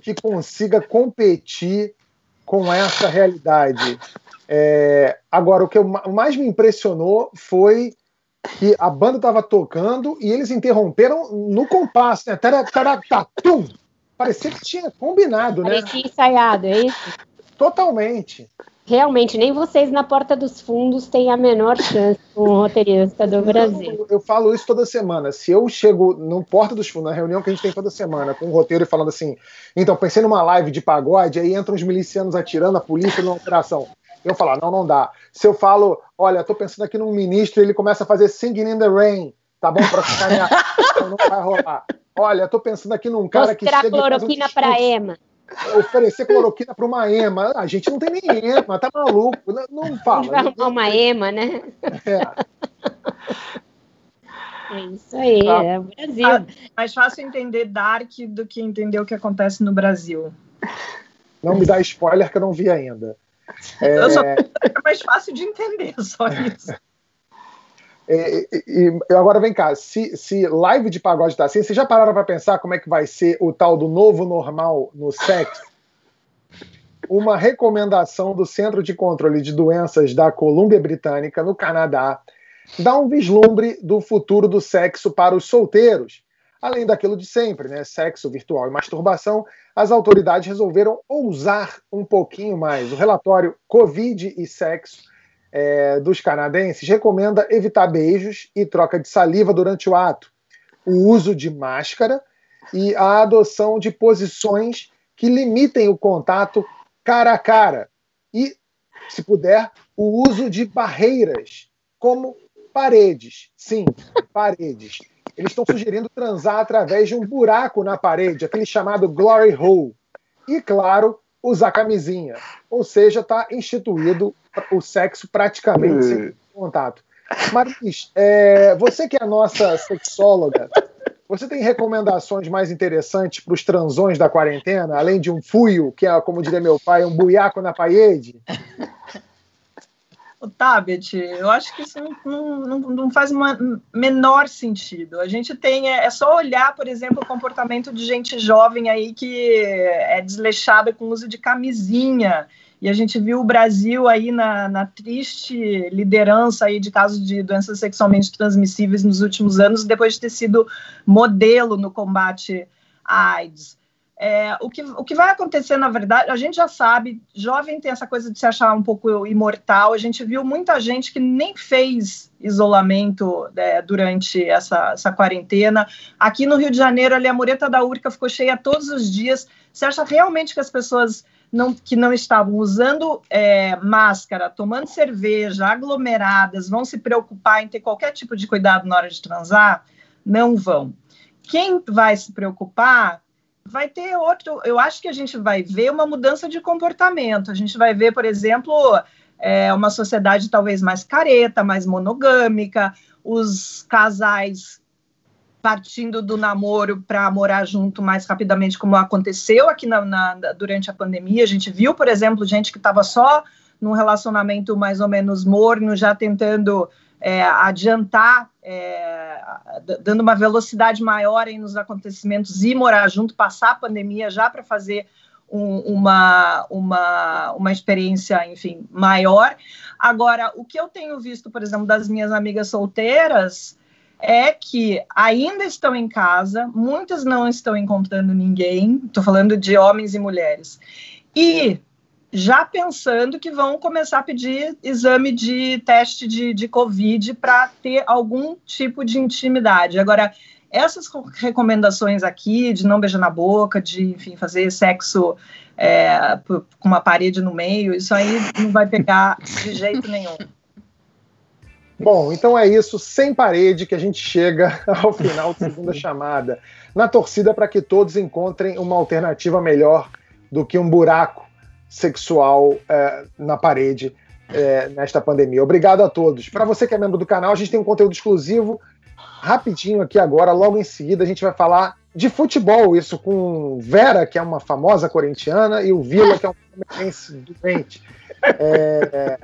que consiga competir com essa realidade. É, agora, o que eu, mais me impressionou foi que a banda estava tocando e eles interromperam no compasso, né? Taratatum. Parecia que tinha combinado, né? Parecia ensaiado, é isso? Totalmente. Realmente, nem vocês na porta dos fundos têm a menor chance com o roteirista do Brasil. Eu, eu, falo isso toda semana. Se eu chego no porta dos fundos, na reunião que a gente tem toda semana, com o um roteiro e falando assim, então pensei numa live de pagode, aí entram os milicianos atirando a polícia numa operação. Eu falar, não, não dá. Se eu falo, olha, tô pensando aqui num ministro e ele começa a fazer Singing in the Rain, tá bom? Pra ficar minha... então não vai rolar. Olha, tô pensando aqui num cara Mostrar que chega cloroquina um para Ema. Oferecer cloroquina para uma ema. A gente não tem nem ema, tá maluco. Não, não fala. Vai arrumar uma ema, né? É. É isso aí, ah, é o Brasil. Ah, mais fácil entender Dark do que entender o que acontece no Brasil. Não me dá spoiler que eu não vi ainda. É... Eu só é mais fácil de entender, só isso. É, e, e, agora vem cá, se, se live de pagode tá assim, vocês já pararam para pensar como é que vai ser o tal do novo normal no sexo? Uma recomendação do Centro de Controle de Doenças da Colômbia Britânica, no Canadá, dá um vislumbre do futuro do sexo para os solteiros. Além daquilo de sempre, né? Sexo virtual e masturbação, as autoridades resolveram ousar um pouquinho mais. O relatório Covid e Sexo é, dos canadenses recomenda evitar beijos e troca de saliva durante o ato, o uso de máscara e a adoção de posições que limitem o contato cara a cara e, se puder, o uso de barreiras, como paredes. Sim, paredes eles estão sugerindo transar através de um buraco na parede, aquele chamado glory hole. E, claro, usar camisinha. Ou seja, está instituído o sexo praticamente sem contato. Maris, é, você que é a nossa sexóloga, você tem recomendações mais interessantes para os transões da quarentena, além de um fuio, que é, como diria meu pai, um buiaco na parede? O Tabet, eu acho que isso não, não, não faz o menor sentido. A gente tem, é, é, só olhar, por exemplo, o comportamento de gente jovem aí que é desleixada com o uso de camisinha, e a gente viu o Brasil aí na, na, triste liderança aí de casos de doenças sexualmente transmissíveis nos últimos anos, depois de ter sido modelo no combate à AIDS. É, o, que, o que vai acontecer, na verdade, a gente já sabe, jovem tem essa coisa de se achar um pouco imortal. A gente viu muita gente que nem fez isolamento né, durante essa, essa quarentena. Aqui no Rio de Janeiro, ali, a mureta da Urca ficou cheia todos os dias. Você acha realmente que as pessoas não, que não estavam usando é, máscara, tomando cerveja, aglomeradas, vão se preocupar em ter qualquer tipo de cuidado na hora de transar? Não vão. Quem vai se preocupar vai ter outro. Eu acho que a gente vai ver uma mudança de comportamento. A gente vai ver, por exemplo, é, uma sociedade talvez mais careta, mais monogâmica, os casais partindo do namoro para morar junto mais rapidamente, como aconteceu aqui na, na, durante a pandemia. A gente viu, por exemplo, gente que estava só num relacionamento mais ou menos morno, já tentando é, adiantar, é, dando uma velocidade maior aí nos acontecimentos e morar junto, passar a pandemia já para fazer um, uma, uma, uma experiência, enfim, maior. Agora, o que eu tenho visto, por exemplo, das minhas amigas solteiras é que ainda estão em casa, muitas não estão encontrando ninguém, estou falando de homens e mulheres, e já pensando que vão começar a pedir exame de teste de, de Covid para ter algum tipo de intimidade. Agora, essas recomendações aqui de não beijar na boca, de enfim, fazer sexo é, com uma parede no meio, isso aí não vai pegar de jeito nenhum. Bom, então é isso, sem parede, que a gente chega ao final da segunda chamada. Na torcida para que todos encontrem uma alternativa melhor do que um buraco sexual é, na parede é, nesta pandemia. Obrigado a todos. Para você que é membro do canal, a gente tem um conteúdo exclusivo rapidinho aqui agora. Logo em seguida, a gente vai falar de futebol, isso com Vera, que é uma famosa corintiana, e o Vila, que é um doente. É,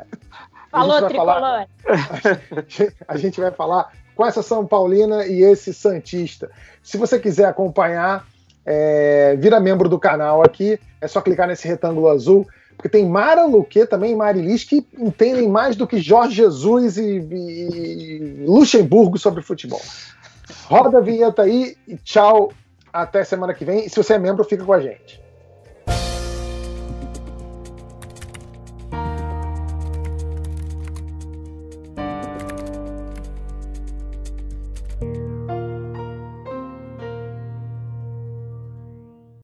Falou, tricolor. Falar, a gente vai falar com essa São Paulina e esse Santista. Se você quiser acompanhar, é, vira membro do canal aqui, é só clicar nesse retângulo azul, porque tem Mara Luque também, Marilis, que entendem mais do que Jorge Jesus e, e Luxemburgo sobre futebol. Roda a vinheta aí e tchau, até semana que vem. E se você é membro, fica com a gente.